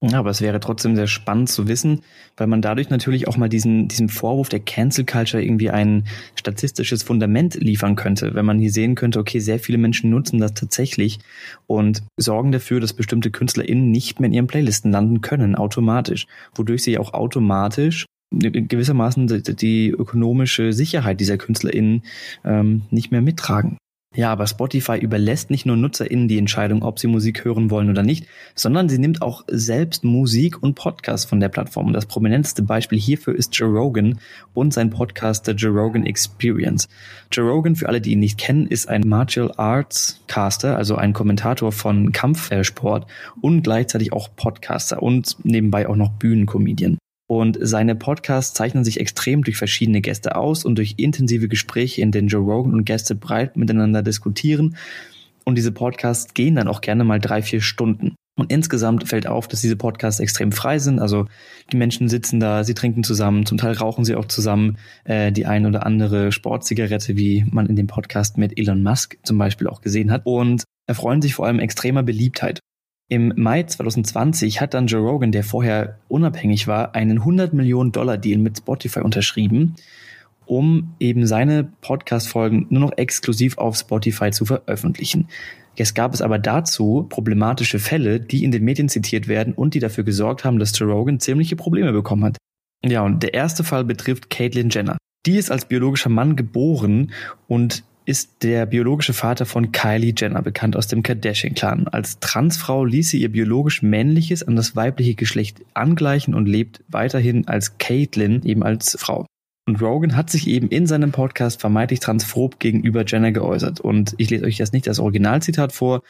Ja, aber es wäre trotzdem sehr spannend zu wissen, weil man dadurch natürlich auch mal diesen, diesem Vorwurf der Cancel Culture irgendwie ein statistisches Fundament liefern könnte, wenn man hier sehen könnte, okay, sehr viele Menschen nutzen das tatsächlich und sorgen dafür, dass bestimmte KünstlerInnen nicht mehr in ihren Playlisten landen können, automatisch, wodurch sie auch automatisch gewissermaßen die, die ökonomische Sicherheit dieser KünstlerInnen ähm, nicht mehr mittragen. Ja, aber Spotify überlässt nicht nur NutzerInnen die Entscheidung, ob sie Musik hören wollen oder nicht, sondern sie nimmt auch selbst Musik und Podcasts von der Plattform. Und das prominenteste Beispiel hierfür ist Joe Rogan und sein Podcast The Joe Rogan Experience. Joe Rogan, für alle, die ihn nicht kennen, ist ein Martial Arts Caster, also ein Kommentator von Kampfsport und gleichzeitig auch Podcaster und nebenbei auch noch Bühnencomedian. Und seine Podcasts zeichnen sich extrem durch verschiedene Gäste aus und durch intensive Gespräche, in denen Joe Rogan und Gäste breit miteinander diskutieren. Und diese Podcasts gehen dann auch gerne mal drei, vier Stunden. Und insgesamt fällt auf, dass diese Podcasts extrem frei sind. Also die Menschen sitzen da, sie trinken zusammen, zum Teil rauchen sie auch zusammen äh, die ein oder andere Sportzigarette, wie man in dem Podcast mit Elon Musk zum Beispiel auch gesehen hat. Und erfreuen sich vor allem extremer Beliebtheit. Im Mai 2020 hat dann Joe Rogan, der vorher unabhängig war, einen 100 Millionen Dollar Deal mit Spotify unterschrieben, um eben seine Podcast-Folgen nur noch exklusiv auf Spotify zu veröffentlichen. Jetzt gab es aber dazu problematische Fälle, die in den Medien zitiert werden und die dafür gesorgt haben, dass Joe Rogan ziemliche Probleme bekommen hat. Ja, und der erste Fall betrifft Caitlyn Jenner. Die ist als biologischer Mann geboren und ist der biologische Vater von Kylie Jenner, bekannt aus dem Kardashian-Clan. Als Transfrau ließ sie ihr biologisch männliches an das weibliche Geschlecht angleichen und lebt weiterhin als Caitlyn, eben als Frau. Und Rogan hat sich eben in seinem Podcast vermeintlich transphob gegenüber Jenner geäußert. Und ich lese euch jetzt nicht das Originalzitat vor.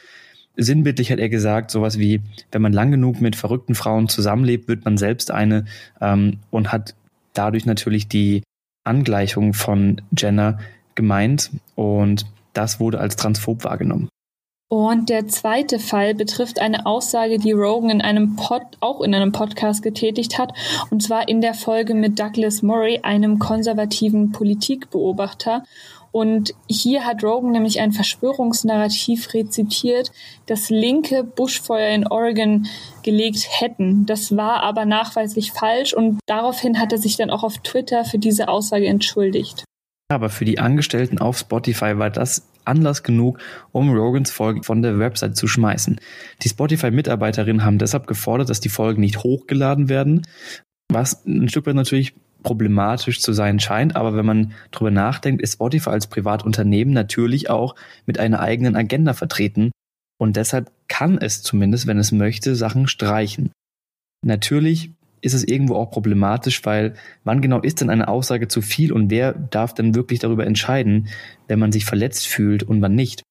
Sinnbildlich hat er gesagt, sowas wie, wenn man lang genug mit verrückten Frauen zusammenlebt, wird man selbst eine ähm, und hat dadurch natürlich die Angleichung von Jenner gemeint und das wurde als transphob wahrgenommen. Und der zweite Fall betrifft eine Aussage, die Rogan in einem Pod, auch in einem Podcast getätigt hat, und zwar in der Folge mit Douglas Murray, einem konservativen Politikbeobachter. Und hier hat Rogan nämlich ein Verschwörungsnarrativ rezitiert, das Linke Buschfeuer in Oregon gelegt hätten. Das war aber nachweislich falsch und daraufhin hat er sich dann auch auf Twitter für diese Aussage entschuldigt. Aber für die Angestellten auf Spotify war das Anlass genug, um Rogans Folge von der Website zu schmeißen. Die Spotify-Mitarbeiterinnen haben deshalb gefordert, dass die Folgen nicht hochgeladen werden, was ein Stück weit natürlich problematisch zu sein scheint, aber wenn man drüber nachdenkt, ist Spotify als Privatunternehmen natürlich auch mit einer eigenen Agenda vertreten und deshalb kann es zumindest, wenn es möchte, Sachen streichen. Natürlich ist es irgendwo auch problematisch, weil wann genau ist denn eine Aussage zu viel und wer darf denn wirklich darüber entscheiden, wenn man sich verletzt fühlt und wann nicht?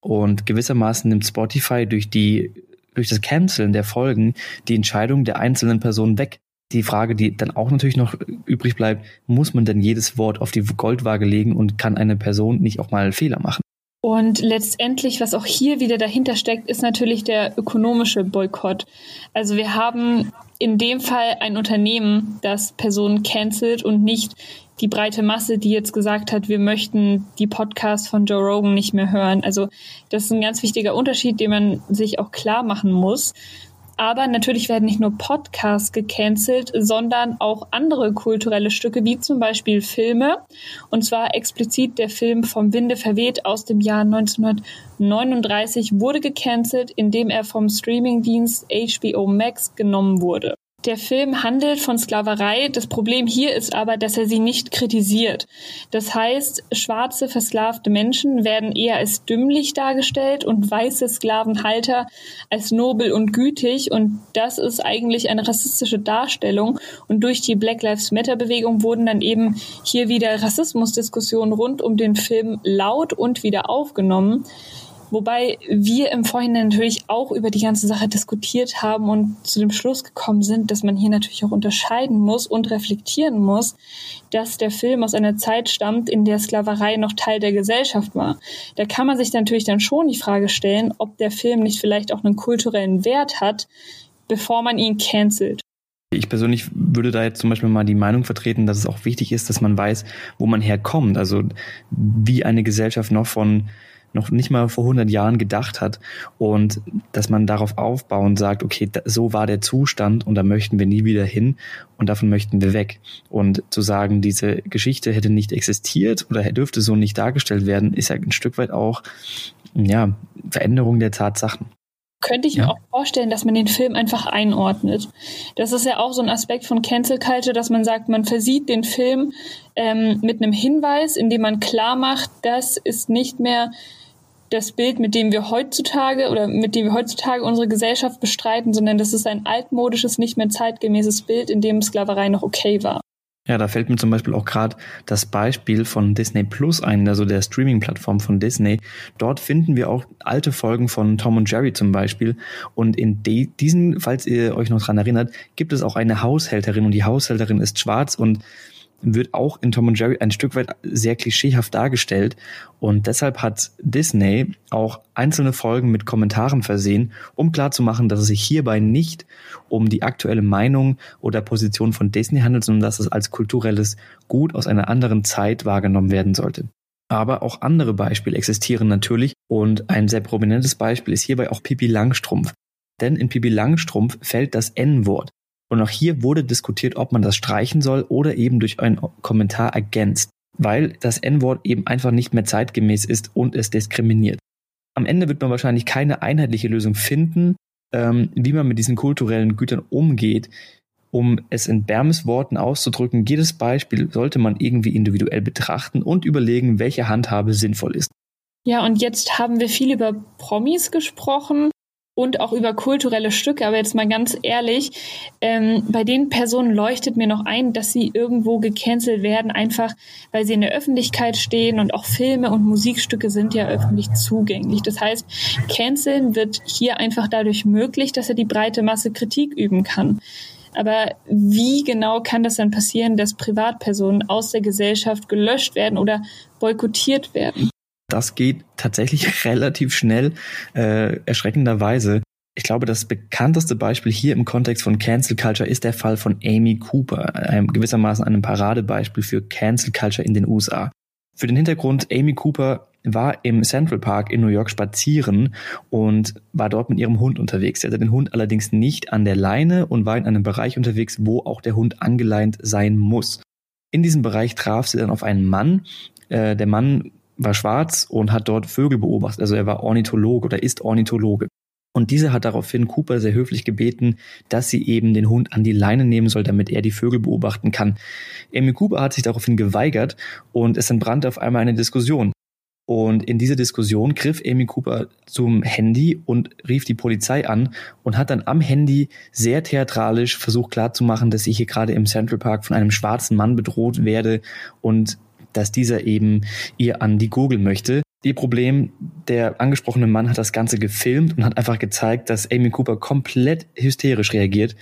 Und gewissermaßen nimmt Spotify durch die, durch das Canceln der Folgen die Entscheidung der einzelnen Personen weg. Die Frage, die dann auch natürlich noch übrig bleibt, muss man denn jedes Wort auf die Goldwaage legen und kann eine Person nicht auch mal Fehler machen? Und letztendlich, was auch hier wieder dahinter steckt, ist natürlich der ökonomische Boykott. Also wir haben in dem Fall ein Unternehmen, das Personen cancelt und nicht die breite Masse, die jetzt gesagt hat, wir möchten die Podcasts von Joe Rogan nicht mehr hören. Also das ist ein ganz wichtiger Unterschied, den man sich auch klar machen muss. Aber natürlich werden nicht nur Podcasts gecancelt, sondern auch andere kulturelle Stücke, wie zum Beispiel Filme. Und zwar explizit der Film Vom Winde verweht aus dem Jahr 1939 wurde gecancelt, indem er vom Streamingdienst HBO Max genommen wurde. Der Film handelt von Sklaverei. Das Problem hier ist aber, dass er sie nicht kritisiert. Das heißt, schwarze versklavte Menschen werden eher als dümmlich dargestellt und weiße Sklavenhalter als nobel und gütig. Und das ist eigentlich eine rassistische Darstellung. Und durch die Black Lives Matter Bewegung wurden dann eben hier wieder Rassismusdiskussionen rund um den Film laut und wieder aufgenommen. Wobei wir im Vorhinein natürlich auch über die ganze Sache diskutiert haben und zu dem Schluss gekommen sind, dass man hier natürlich auch unterscheiden muss und reflektieren muss, dass der Film aus einer Zeit stammt, in der Sklaverei noch Teil der Gesellschaft war. Da kann man sich natürlich dann schon die Frage stellen, ob der Film nicht vielleicht auch einen kulturellen Wert hat, bevor man ihn cancelt. Ich persönlich würde da jetzt zum Beispiel mal die Meinung vertreten, dass es auch wichtig ist, dass man weiß, wo man herkommt. Also wie eine Gesellschaft noch von noch nicht mal vor 100 Jahren gedacht hat und dass man darauf aufbauen sagt, okay, so war der Zustand und da möchten wir nie wieder hin und davon möchten wir weg. Und zu sagen, diese Geschichte hätte nicht existiert oder dürfte so nicht dargestellt werden, ist ja ein Stück weit auch, ja, Veränderung der Tatsachen könnte ich ja. mir auch vorstellen, dass man den Film einfach einordnet. Das ist ja auch so ein Aspekt von Cancel Culture, dass man sagt, man versieht den Film ähm, mit einem Hinweis, in dem man klar macht, das ist nicht mehr das Bild, mit dem wir heutzutage oder mit dem wir heutzutage unsere Gesellschaft bestreiten, sondern das ist ein altmodisches, nicht mehr zeitgemäßes Bild, in dem Sklaverei noch okay war. Ja, da fällt mir zum Beispiel auch gerade das Beispiel von Disney Plus ein, also der Streaming-Plattform von Disney. Dort finden wir auch alte Folgen von Tom und Jerry zum Beispiel. Und in diesen, falls ihr euch noch dran erinnert, gibt es auch eine Haushälterin und die Haushälterin ist schwarz und wird auch in Tom und Jerry ein Stück weit sehr klischeehaft dargestellt und deshalb hat Disney auch einzelne Folgen mit Kommentaren versehen, um klarzumachen, dass es sich hierbei nicht um die aktuelle Meinung oder Position von Disney handelt, sondern dass es als kulturelles Gut aus einer anderen Zeit wahrgenommen werden sollte. Aber auch andere Beispiele existieren natürlich und ein sehr prominentes Beispiel ist hierbei auch Pipi Langstrumpf. Denn in Pipi Langstrumpf fällt das N-Wort. Und auch hier wurde diskutiert, ob man das streichen soll oder eben durch einen Kommentar ergänzt, weil das N-Wort eben einfach nicht mehr zeitgemäß ist und es diskriminiert. Am Ende wird man wahrscheinlich keine einheitliche Lösung finden, ähm, wie man mit diesen kulturellen Gütern umgeht. Um es in Bermes Worten auszudrücken, jedes Beispiel sollte man irgendwie individuell betrachten und überlegen, welche Handhabe sinnvoll ist. Ja, und jetzt haben wir viel über Promis gesprochen und auch über kulturelle Stücke. Aber jetzt mal ganz ehrlich, ähm, bei den Personen leuchtet mir noch ein, dass sie irgendwo gecancelt werden, einfach weil sie in der Öffentlichkeit stehen und auch Filme und Musikstücke sind ja öffentlich zugänglich. Das heißt, canceln wird hier einfach dadurch möglich, dass er die breite Masse Kritik üben kann. Aber wie genau kann das dann passieren, dass Privatpersonen aus der Gesellschaft gelöscht werden oder boykottiert werden? Das geht tatsächlich relativ schnell, äh, erschreckenderweise. Ich glaube, das bekannteste Beispiel hier im Kontext von Cancel Culture ist der Fall von Amy Cooper, einem, gewissermaßen einem Paradebeispiel für Cancel Culture in den USA. Für den Hintergrund, Amy Cooper war im Central Park in New York spazieren und war dort mit ihrem Hund unterwegs. Sie hatte den Hund allerdings nicht an der Leine und war in einem Bereich unterwegs, wo auch der Hund angeleint sein muss. In diesem Bereich traf sie dann auf einen Mann. Äh, der Mann war schwarz und hat dort Vögel beobachtet. Also er war Ornithologe oder ist Ornithologe. Und diese hat daraufhin Cooper sehr höflich gebeten, dass sie eben den Hund an die Leine nehmen soll, damit er die Vögel beobachten kann. Amy Cooper hat sich daraufhin geweigert und es entbrannte auf einmal eine Diskussion. Und in diese Diskussion griff Amy Cooper zum Handy und rief die Polizei an und hat dann am Handy sehr theatralisch versucht klarzumachen, dass sie hier gerade im Central Park von einem schwarzen Mann bedroht werde und dass dieser eben ihr an die Gurgel möchte. Die Problem, der angesprochene Mann hat das Ganze gefilmt und hat einfach gezeigt, dass Amy Cooper komplett hysterisch reagiert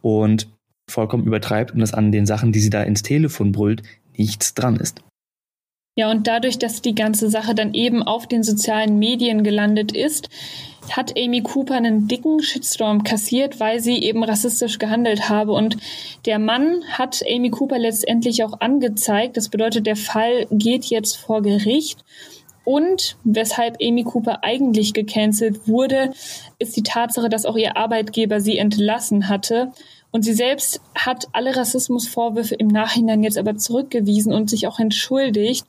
und vollkommen übertreibt und dass an den Sachen, die sie da ins Telefon brüllt, nichts dran ist. Ja, und dadurch, dass die ganze Sache dann eben auf den sozialen Medien gelandet ist, hat Amy Cooper einen dicken Shitstorm kassiert, weil sie eben rassistisch gehandelt habe. Und der Mann hat Amy Cooper letztendlich auch angezeigt. Das bedeutet, der Fall geht jetzt vor Gericht. Und weshalb Amy Cooper eigentlich gecancelt wurde, ist die Tatsache, dass auch ihr Arbeitgeber sie entlassen hatte. Und sie selbst hat alle Rassismusvorwürfe im Nachhinein jetzt aber zurückgewiesen und sich auch entschuldigt.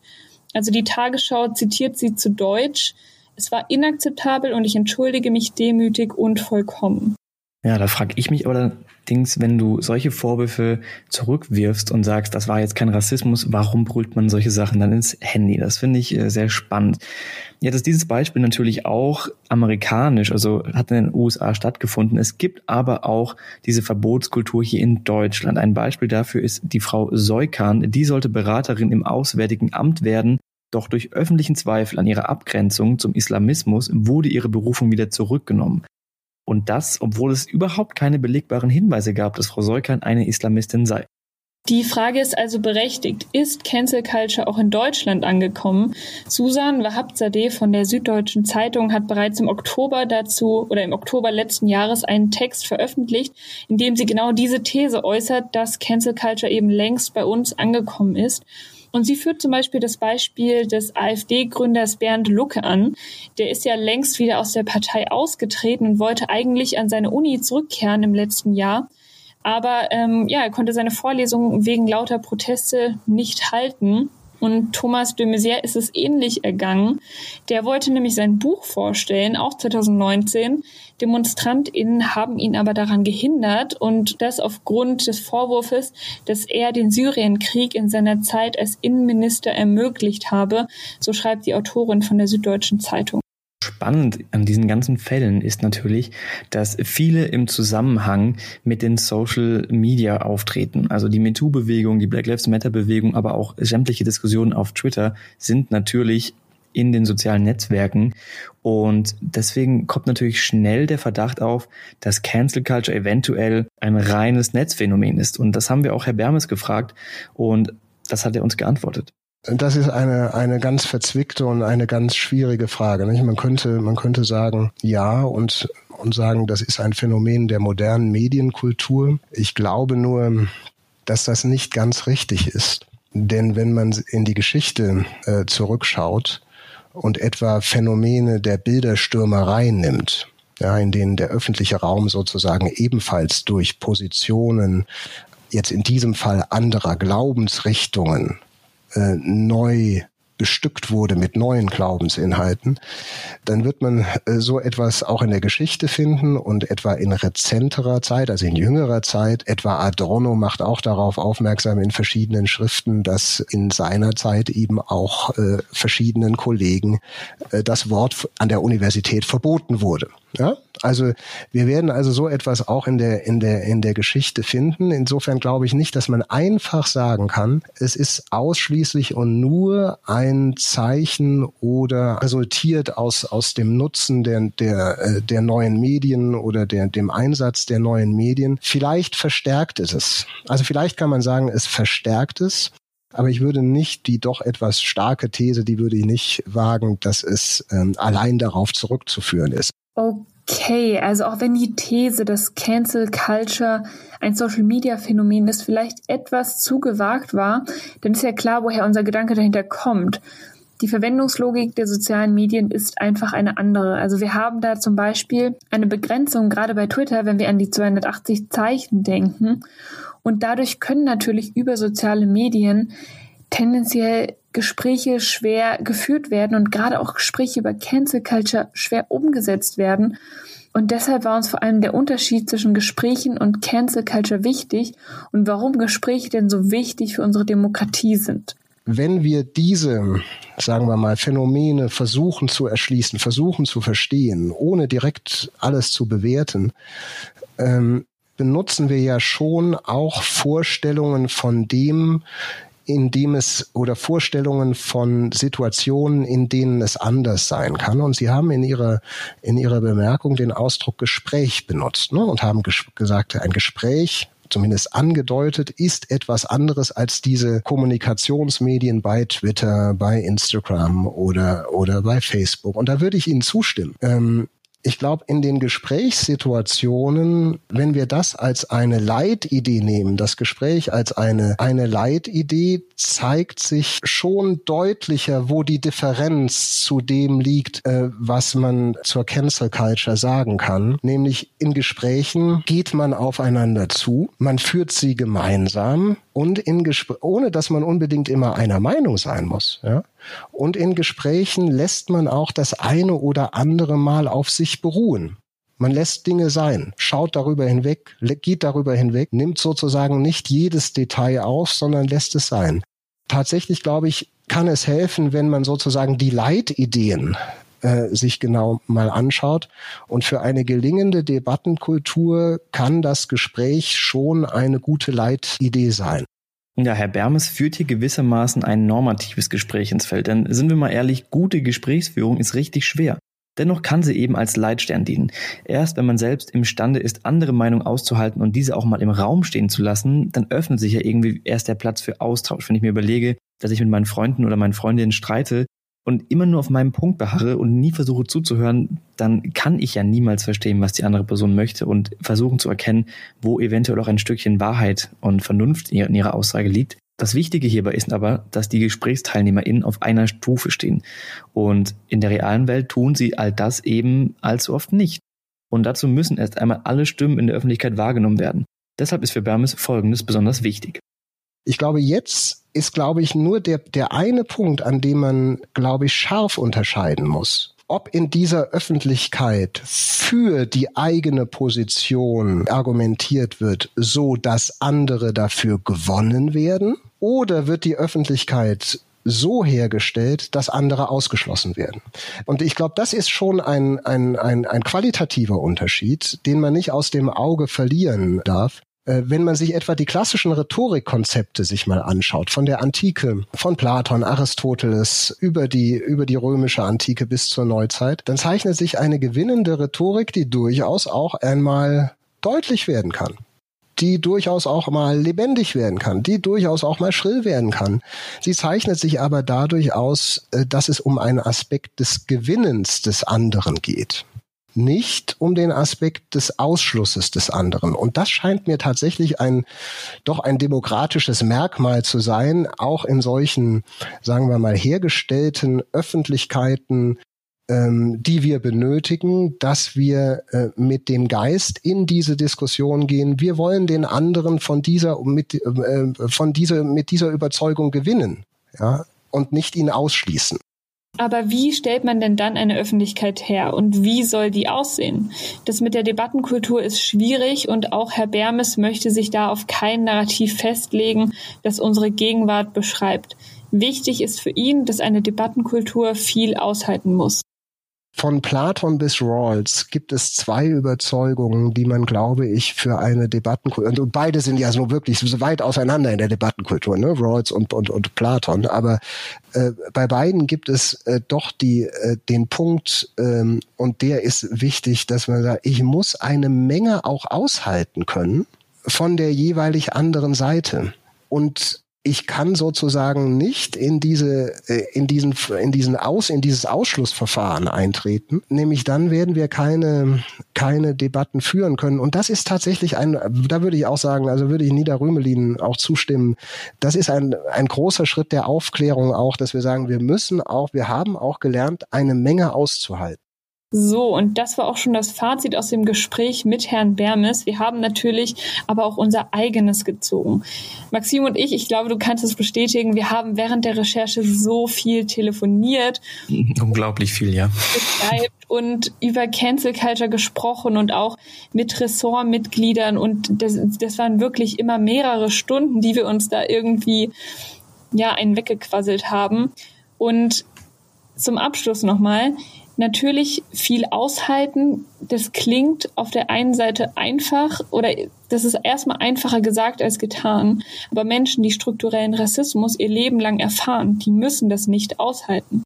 Also die Tagesschau zitiert sie zu Deutsch. Es war inakzeptabel und ich entschuldige mich demütig und vollkommen. Ja, da frage ich mich allerdings, wenn du solche Vorwürfe zurückwirfst und sagst, das war jetzt kein Rassismus, warum brüllt man solche Sachen dann ins Handy? Das finde ich äh, sehr spannend. Jetzt ist dieses Beispiel natürlich auch amerikanisch, also hat in den USA stattgefunden. Es gibt aber auch diese Verbotskultur hier in Deutschland. Ein Beispiel dafür ist die Frau Seukan. Die sollte Beraterin im Auswärtigen Amt werden. Doch durch öffentlichen Zweifel an ihrer Abgrenzung zum Islamismus wurde ihre Berufung wieder zurückgenommen. Und das, obwohl es überhaupt keine belegbaren Hinweise gab, dass Frau Seukan eine Islamistin sei. Die Frage ist also berechtigt. Ist Cancel Culture auch in Deutschland angekommen? Susan Wahabzadeh von der Süddeutschen Zeitung hat bereits im Oktober dazu oder im Oktober letzten Jahres einen Text veröffentlicht, in dem sie genau diese These äußert, dass Cancel Culture eben längst bei uns angekommen ist. Und sie führt zum Beispiel das Beispiel des AfD-Gründers Bernd Lucke an. Der ist ja längst wieder aus der Partei ausgetreten und wollte eigentlich an seine Uni zurückkehren im letzten Jahr. Aber ähm, ja, er konnte seine Vorlesungen wegen lauter Proteste nicht halten. Und Thomas de Maizière ist es ähnlich ergangen. Der wollte nämlich sein Buch vorstellen, auch 2019. DemonstrantInnen haben ihn aber daran gehindert und das aufgrund des Vorwurfs, dass er den Syrienkrieg in seiner Zeit als Innenminister ermöglicht habe. So schreibt die Autorin von der Süddeutschen Zeitung. Spannend an diesen ganzen Fällen ist natürlich, dass viele im Zusammenhang mit den Social Media auftreten. Also die MeToo-Bewegung, die Black Lives Matter-Bewegung, aber auch sämtliche Diskussionen auf Twitter sind natürlich in den sozialen Netzwerken. Und deswegen kommt natürlich schnell der Verdacht auf, dass Cancel Culture eventuell ein reines Netzphänomen ist. Und das haben wir auch Herr Bermes gefragt und das hat er uns geantwortet. Das ist eine, eine ganz verzwickte und eine ganz schwierige Frage. Nicht? Man könnte, man könnte sagen, ja, und, und sagen, das ist ein Phänomen der modernen Medienkultur. Ich glaube nur, dass das nicht ganz richtig ist. Denn wenn man in die Geschichte äh, zurückschaut und etwa Phänomene der Bilderstürmerei nimmt, ja, in denen der öffentliche Raum sozusagen ebenfalls durch Positionen, jetzt in diesem Fall anderer Glaubensrichtungen, äh, neu bestückt wurde mit neuen Glaubensinhalten, dann wird man äh, so etwas auch in der Geschichte finden und etwa in rezenterer Zeit, also in jüngerer Zeit, etwa Adorno macht auch darauf aufmerksam in verschiedenen Schriften, dass in seiner Zeit eben auch äh, verschiedenen Kollegen äh, das Wort an der Universität verboten wurde. Ja, also wir werden also so etwas auch in der in der in der Geschichte finden. Insofern glaube ich nicht, dass man einfach sagen kann, es ist ausschließlich und nur ein Zeichen oder resultiert aus aus dem Nutzen der der äh, der neuen Medien oder der dem Einsatz der neuen Medien. Vielleicht verstärkt es es. Also vielleicht kann man sagen, es verstärkt es. Aber ich würde nicht die doch etwas starke These, die würde ich nicht wagen, dass es ähm, allein darauf zurückzuführen ist. Okay, also auch wenn die These, dass Cancel Culture ein Social Media Phänomen ist, vielleicht etwas zu gewagt war, dann ist ja klar, woher unser Gedanke dahinter kommt. Die Verwendungslogik der sozialen Medien ist einfach eine andere. Also wir haben da zum Beispiel eine Begrenzung, gerade bei Twitter, wenn wir an die 280 Zeichen denken. Und dadurch können natürlich über soziale Medien tendenziell Gespräche schwer geführt werden und gerade auch Gespräche über Cancel Culture schwer umgesetzt werden. Und deshalb war uns vor allem der Unterschied zwischen Gesprächen und Cancel Culture wichtig und warum Gespräche denn so wichtig für unsere Demokratie sind. Wenn wir diese, sagen wir mal, Phänomene versuchen zu erschließen, versuchen zu verstehen, ohne direkt alles zu bewerten, ähm, benutzen wir ja schon auch Vorstellungen von dem, in dem es oder Vorstellungen von Situationen, in denen es anders sein kann. Und Sie haben in Ihrer, in Ihrer Bemerkung den Ausdruck Gespräch benutzt ne? und haben ges gesagt, ein Gespräch zumindest angedeutet, ist etwas anderes als diese Kommunikationsmedien bei Twitter, bei Instagram oder, oder bei Facebook. Und da würde ich Ihnen zustimmen. Ähm, ich glaube, in den Gesprächssituationen, wenn wir das als eine Leitidee nehmen, das Gespräch als eine, eine Leitidee, zeigt sich schon deutlicher, wo die Differenz zu dem liegt, äh, was man zur Cancel Culture sagen kann. Nämlich in Gesprächen geht man aufeinander zu, man führt sie gemeinsam und in Gespr ohne dass man unbedingt immer einer Meinung sein muss. Ja? Und in Gesprächen lässt man auch das eine oder andere Mal auf sich beruhen. Man lässt Dinge sein, schaut darüber hinweg, geht darüber hinweg, nimmt sozusagen nicht jedes Detail auf, sondern lässt es sein. Tatsächlich, glaube ich, kann es helfen, wenn man sozusagen die Leitideen äh, sich genau mal anschaut. Und für eine gelingende Debattenkultur kann das Gespräch schon eine gute Leitidee sein. Ja, Herr Bermes führt hier gewissermaßen ein normatives Gespräch ins Feld. Denn sind wir mal ehrlich, gute Gesprächsführung ist richtig schwer. Dennoch kann sie eben als Leitstern dienen. Erst wenn man selbst imstande ist, andere Meinungen auszuhalten und diese auch mal im Raum stehen zu lassen, dann öffnet sich ja irgendwie erst der Platz für Austausch. Wenn ich mir überlege, dass ich mit meinen Freunden oder meinen Freundinnen streite, und immer nur auf meinem Punkt beharre und nie versuche zuzuhören, dann kann ich ja niemals verstehen, was die andere Person möchte und versuchen zu erkennen, wo eventuell auch ein Stückchen Wahrheit und Vernunft in ihrer Aussage liegt. Das Wichtige hierbei ist aber, dass die GesprächsteilnehmerInnen auf einer Stufe stehen. Und in der realen Welt tun sie all das eben allzu oft nicht. Und dazu müssen erst einmal alle Stimmen in der Öffentlichkeit wahrgenommen werden. Deshalb ist für Bermes Folgendes besonders wichtig. Ich glaube, jetzt ist, glaube ich, nur der, der eine Punkt, an dem man, glaube ich, scharf unterscheiden muss. Ob in dieser Öffentlichkeit für die eigene Position argumentiert wird, so dass andere dafür gewonnen werden, oder wird die Öffentlichkeit so hergestellt, dass andere ausgeschlossen werden. Und ich glaube, das ist schon ein, ein, ein, ein qualitativer Unterschied, den man nicht aus dem Auge verlieren darf wenn man sich etwa die klassischen Rhetorikkonzepte sich mal anschaut, von der Antike, von Platon, Aristoteles, über die, über die römische Antike bis zur Neuzeit, dann zeichnet sich eine gewinnende Rhetorik, die durchaus auch einmal deutlich werden kann die durchaus auch mal lebendig werden kann, die durchaus auch mal schrill werden kann. Sie zeichnet sich aber dadurch aus, äh, dass es um einen Aspekt des Gewinnens des anderen geht nicht um den Aspekt des Ausschlusses des anderen. Und das scheint mir tatsächlich ein, doch ein demokratisches Merkmal zu sein, auch in solchen, sagen wir mal, hergestellten Öffentlichkeiten, ähm, die wir benötigen, dass wir äh, mit dem Geist in diese Diskussion gehen. Wir wollen den anderen von dieser, mit, äh, von dieser, mit dieser Überzeugung gewinnen, ja, und nicht ihn ausschließen. Aber wie stellt man denn dann eine Öffentlichkeit her und wie soll die aussehen? Das mit der Debattenkultur ist schwierig und auch Herr Bermes möchte sich da auf kein Narrativ festlegen, das unsere Gegenwart beschreibt. Wichtig ist für ihn, dass eine Debattenkultur viel aushalten muss. Von Platon bis Rawls gibt es zwei Überzeugungen, die man, glaube ich, für eine Debattenkultur, und beide sind ja so wirklich so weit auseinander in der Debattenkultur, ne? Rawls und, und, und Platon, aber äh, bei beiden gibt es äh, doch die, äh, den Punkt, ähm, und der ist wichtig, dass man sagt, ich muss eine Menge auch aushalten können von der jeweilig anderen Seite. Und ich kann sozusagen nicht in diese, äh, in diesen, in diesen Aus, in dieses Ausschlussverfahren eintreten. Nämlich dann werden wir keine, keine Debatten führen können. Und das ist tatsächlich ein, da würde ich auch sagen, also würde ich Nieder Rümelin auch zustimmen. Das ist ein, ein großer Schritt der Aufklärung auch, dass wir sagen, wir müssen auch, wir haben auch gelernt, eine Menge auszuhalten. So, und das war auch schon das Fazit aus dem Gespräch mit Herrn Bermes. Wir haben natürlich aber auch unser eigenes gezogen. Maxim und ich, ich glaube, du kannst es bestätigen, wir haben während der Recherche so viel telefoniert. Unglaublich viel, ja. Und über Cancel Culture gesprochen und auch mit Ressortmitgliedern. Und das, das waren wirklich immer mehrere Stunden, die wir uns da irgendwie, ja, einen weggequasselt haben. Und zum Abschluss nochmal natürlich viel aushalten. Das klingt auf der einen Seite einfach oder das ist erstmal einfacher gesagt als getan. Aber Menschen, die strukturellen Rassismus ihr Leben lang erfahren, die müssen das nicht aushalten.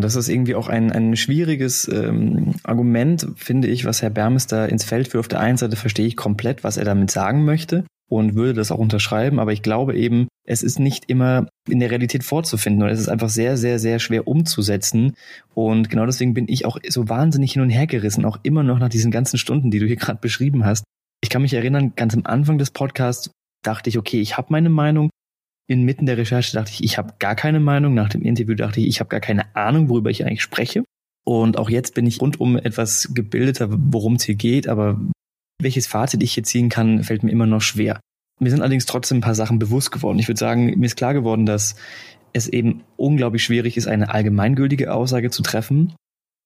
Das ist irgendwie auch ein, ein schwieriges ähm, Argument, finde ich, was Herr Bermes da ins Feld führt. Auf der einen Seite verstehe ich komplett, was er damit sagen möchte und würde das auch unterschreiben, aber ich glaube eben, es ist nicht immer in der Realität vorzufinden und es ist einfach sehr, sehr, sehr schwer umzusetzen. Und genau deswegen bin ich auch so wahnsinnig hin und her gerissen, auch immer noch nach diesen ganzen Stunden, die du hier gerade beschrieben hast. Ich kann mich erinnern, ganz am Anfang des Podcasts dachte ich, okay, ich habe meine Meinung. Inmitten der Recherche dachte ich, ich habe gar keine Meinung. Nach dem Interview dachte ich, ich habe gar keine Ahnung, worüber ich eigentlich spreche. Und auch jetzt bin ich rundum etwas gebildeter, worum es hier geht, aber welches Fazit ich hier ziehen kann, fällt mir immer noch schwer. Mir sind allerdings trotzdem ein paar Sachen bewusst geworden. Ich würde sagen, mir ist klar geworden, dass es eben unglaublich schwierig ist, eine allgemeingültige Aussage zu treffen,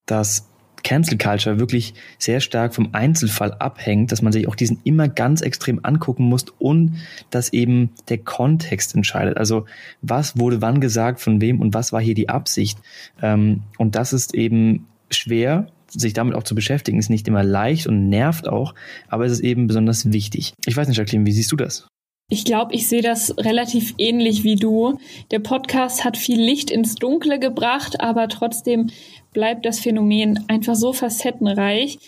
dass Cancel Culture wirklich sehr stark vom Einzelfall abhängt, dass man sich auch diesen immer ganz extrem angucken muss und dass eben der Kontext entscheidet. Also was wurde wann gesagt, von wem und was war hier die Absicht. Ähm, und das ist eben schwer sich damit auch zu beschäftigen, ist nicht immer leicht und nervt auch, aber es ist eben besonders wichtig. Ich weiß nicht, Jacqueline, wie siehst du das? Ich glaube, ich sehe das relativ ähnlich wie du. Der Podcast hat viel Licht ins Dunkle gebracht, aber trotzdem bleibt das Phänomen einfach so facettenreich.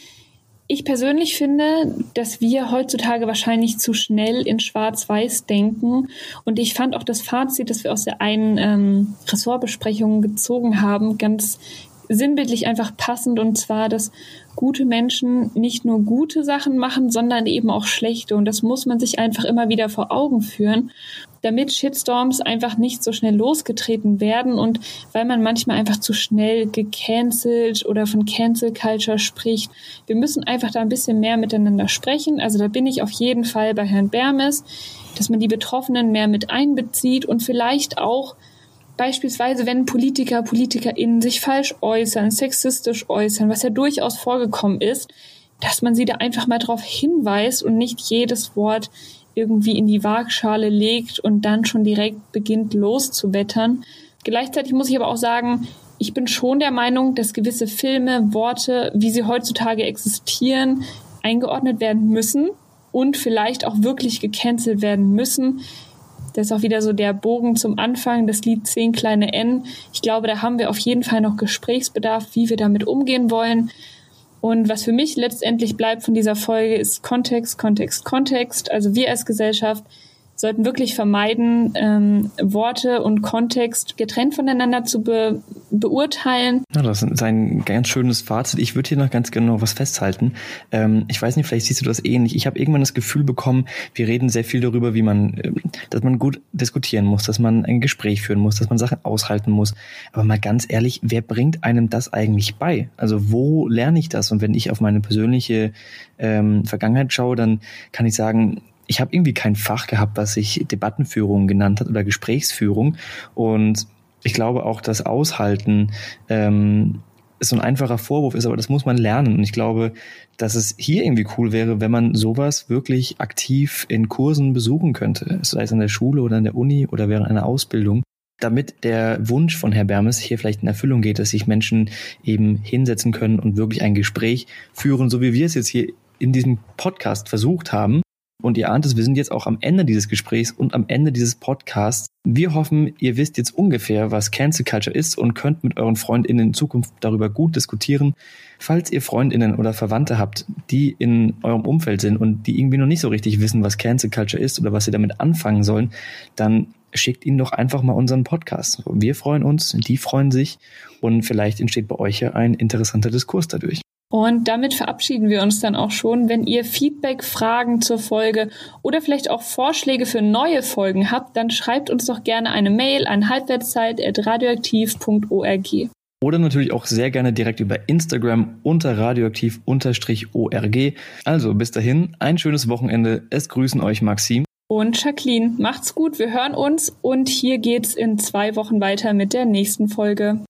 Ich persönlich finde, dass wir heutzutage wahrscheinlich zu schnell in Schwarz-Weiß denken. Und ich fand auch das Fazit, das wir aus der einen ähm, Ressortbesprechung gezogen haben, ganz sinnbildlich einfach passend und zwar, dass gute Menschen nicht nur gute Sachen machen, sondern eben auch schlechte und das muss man sich einfach immer wieder vor Augen führen, damit Shitstorms einfach nicht so schnell losgetreten werden und weil man manchmal einfach zu schnell gecancelt oder von Cancel Culture spricht. Wir müssen einfach da ein bisschen mehr miteinander sprechen. Also da bin ich auf jeden Fall bei Herrn Bermes, dass man die Betroffenen mehr mit einbezieht und vielleicht auch Beispielsweise, wenn Politiker, PolitikerInnen sich falsch äußern, sexistisch äußern, was ja durchaus vorgekommen ist, dass man sie da einfach mal darauf hinweist und nicht jedes Wort irgendwie in die Waagschale legt und dann schon direkt beginnt loszuwettern. Gleichzeitig muss ich aber auch sagen, ich bin schon der Meinung, dass gewisse Filme, Worte, wie sie heutzutage existieren, eingeordnet werden müssen und vielleicht auch wirklich gecancelt werden müssen. Das ist auch wieder so der Bogen zum Anfang, das Lied 10 kleine N. Ich glaube, da haben wir auf jeden Fall noch Gesprächsbedarf, wie wir damit umgehen wollen. Und was für mich letztendlich bleibt von dieser Folge ist Kontext, Kontext, Kontext. Also wir als Gesellschaft sollten wirklich vermeiden, ähm, Worte und Kontext getrennt voneinander zu be beurteilen. Ja, das ist ein ganz schönes Fazit. Ich würde hier noch ganz genau was festhalten. Ähm, ich weiß nicht, vielleicht siehst du das ähnlich. Ich habe irgendwann das Gefühl bekommen, wir reden sehr viel darüber, wie man, äh, dass man gut diskutieren muss, dass man ein Gespräch führen muss, dass man Sachen aushalten muss. Aber mal ganz ehrlich, wer bringt einem das eigentlich bei? Also wo lerne ich das? Und wenn ich auf meine persönliche ähm, Vergangenheit schaue, dann kann ich sagen, ich habe irgendwie kein Fach gehabt, was sich Debattenführung genannt hat oder Gesprächsführung. Und ich glaube auch, dass Aushalten ähm, so ein einfacher Vorwurf ist, aber das muss man lernen. Und ich glaube, dass es hier irgendwie cool wäre, wenn man sowas wirklich aktiv in Kursen besuchen könnte, sei es an der Schule oder an der Uni oder während einer Ausbildung, damit der Wunsch von Herr Bermes hier vielleicht in Erfüllung geht, dass sich Menschen eben hinsetzen können und wirklich ein Gespräch führen, so wie wir es jetzt hier in diesem Podcast versucht haben. Und ihr ahnt es, wir sind jetzt auch am Ende dieses Gesprächs und am Ende dieses Podcasts. Wir hoffen, ihr wisst jetzt ungefähr, was Cancel Culture ist und könnt mit euren FreundInnen in Zukunft darüber gut diskutieren. Falls ihr FreundInnen oder Verwandte habt, die in eurem Umfeld sind und die irgendwie noch nicht so richtig wissen, was Cancel Culture ist oder was sie damit anfangen sollen, dann schickt ihnen doch einfach mal unseren Podcast. Wir freuen uns, die freuen sich und vielleicht entsteht bei euch ja ein interessanter Diskurs dadurch. Und damit verabschieden wir uns dann auch schon. Wenn ihr Feedback, Fragen zur Folge oder vielleicht auch Vorschläge für neue Folgen habt, dann schreibt uns doch gerne eine Mail an halbwertszeit.radioaktiv.org. Oder natürlich auch sehr gerne direkt über Instagram unter radioaktiv-org. Also bis dahin, ein schönes Wochenende. Es grüßen euch Maxim. Und Jacqueline, macht's gut, wir hören uns und hier geht's in zwei Wochen weiter mit der nächsten Folge.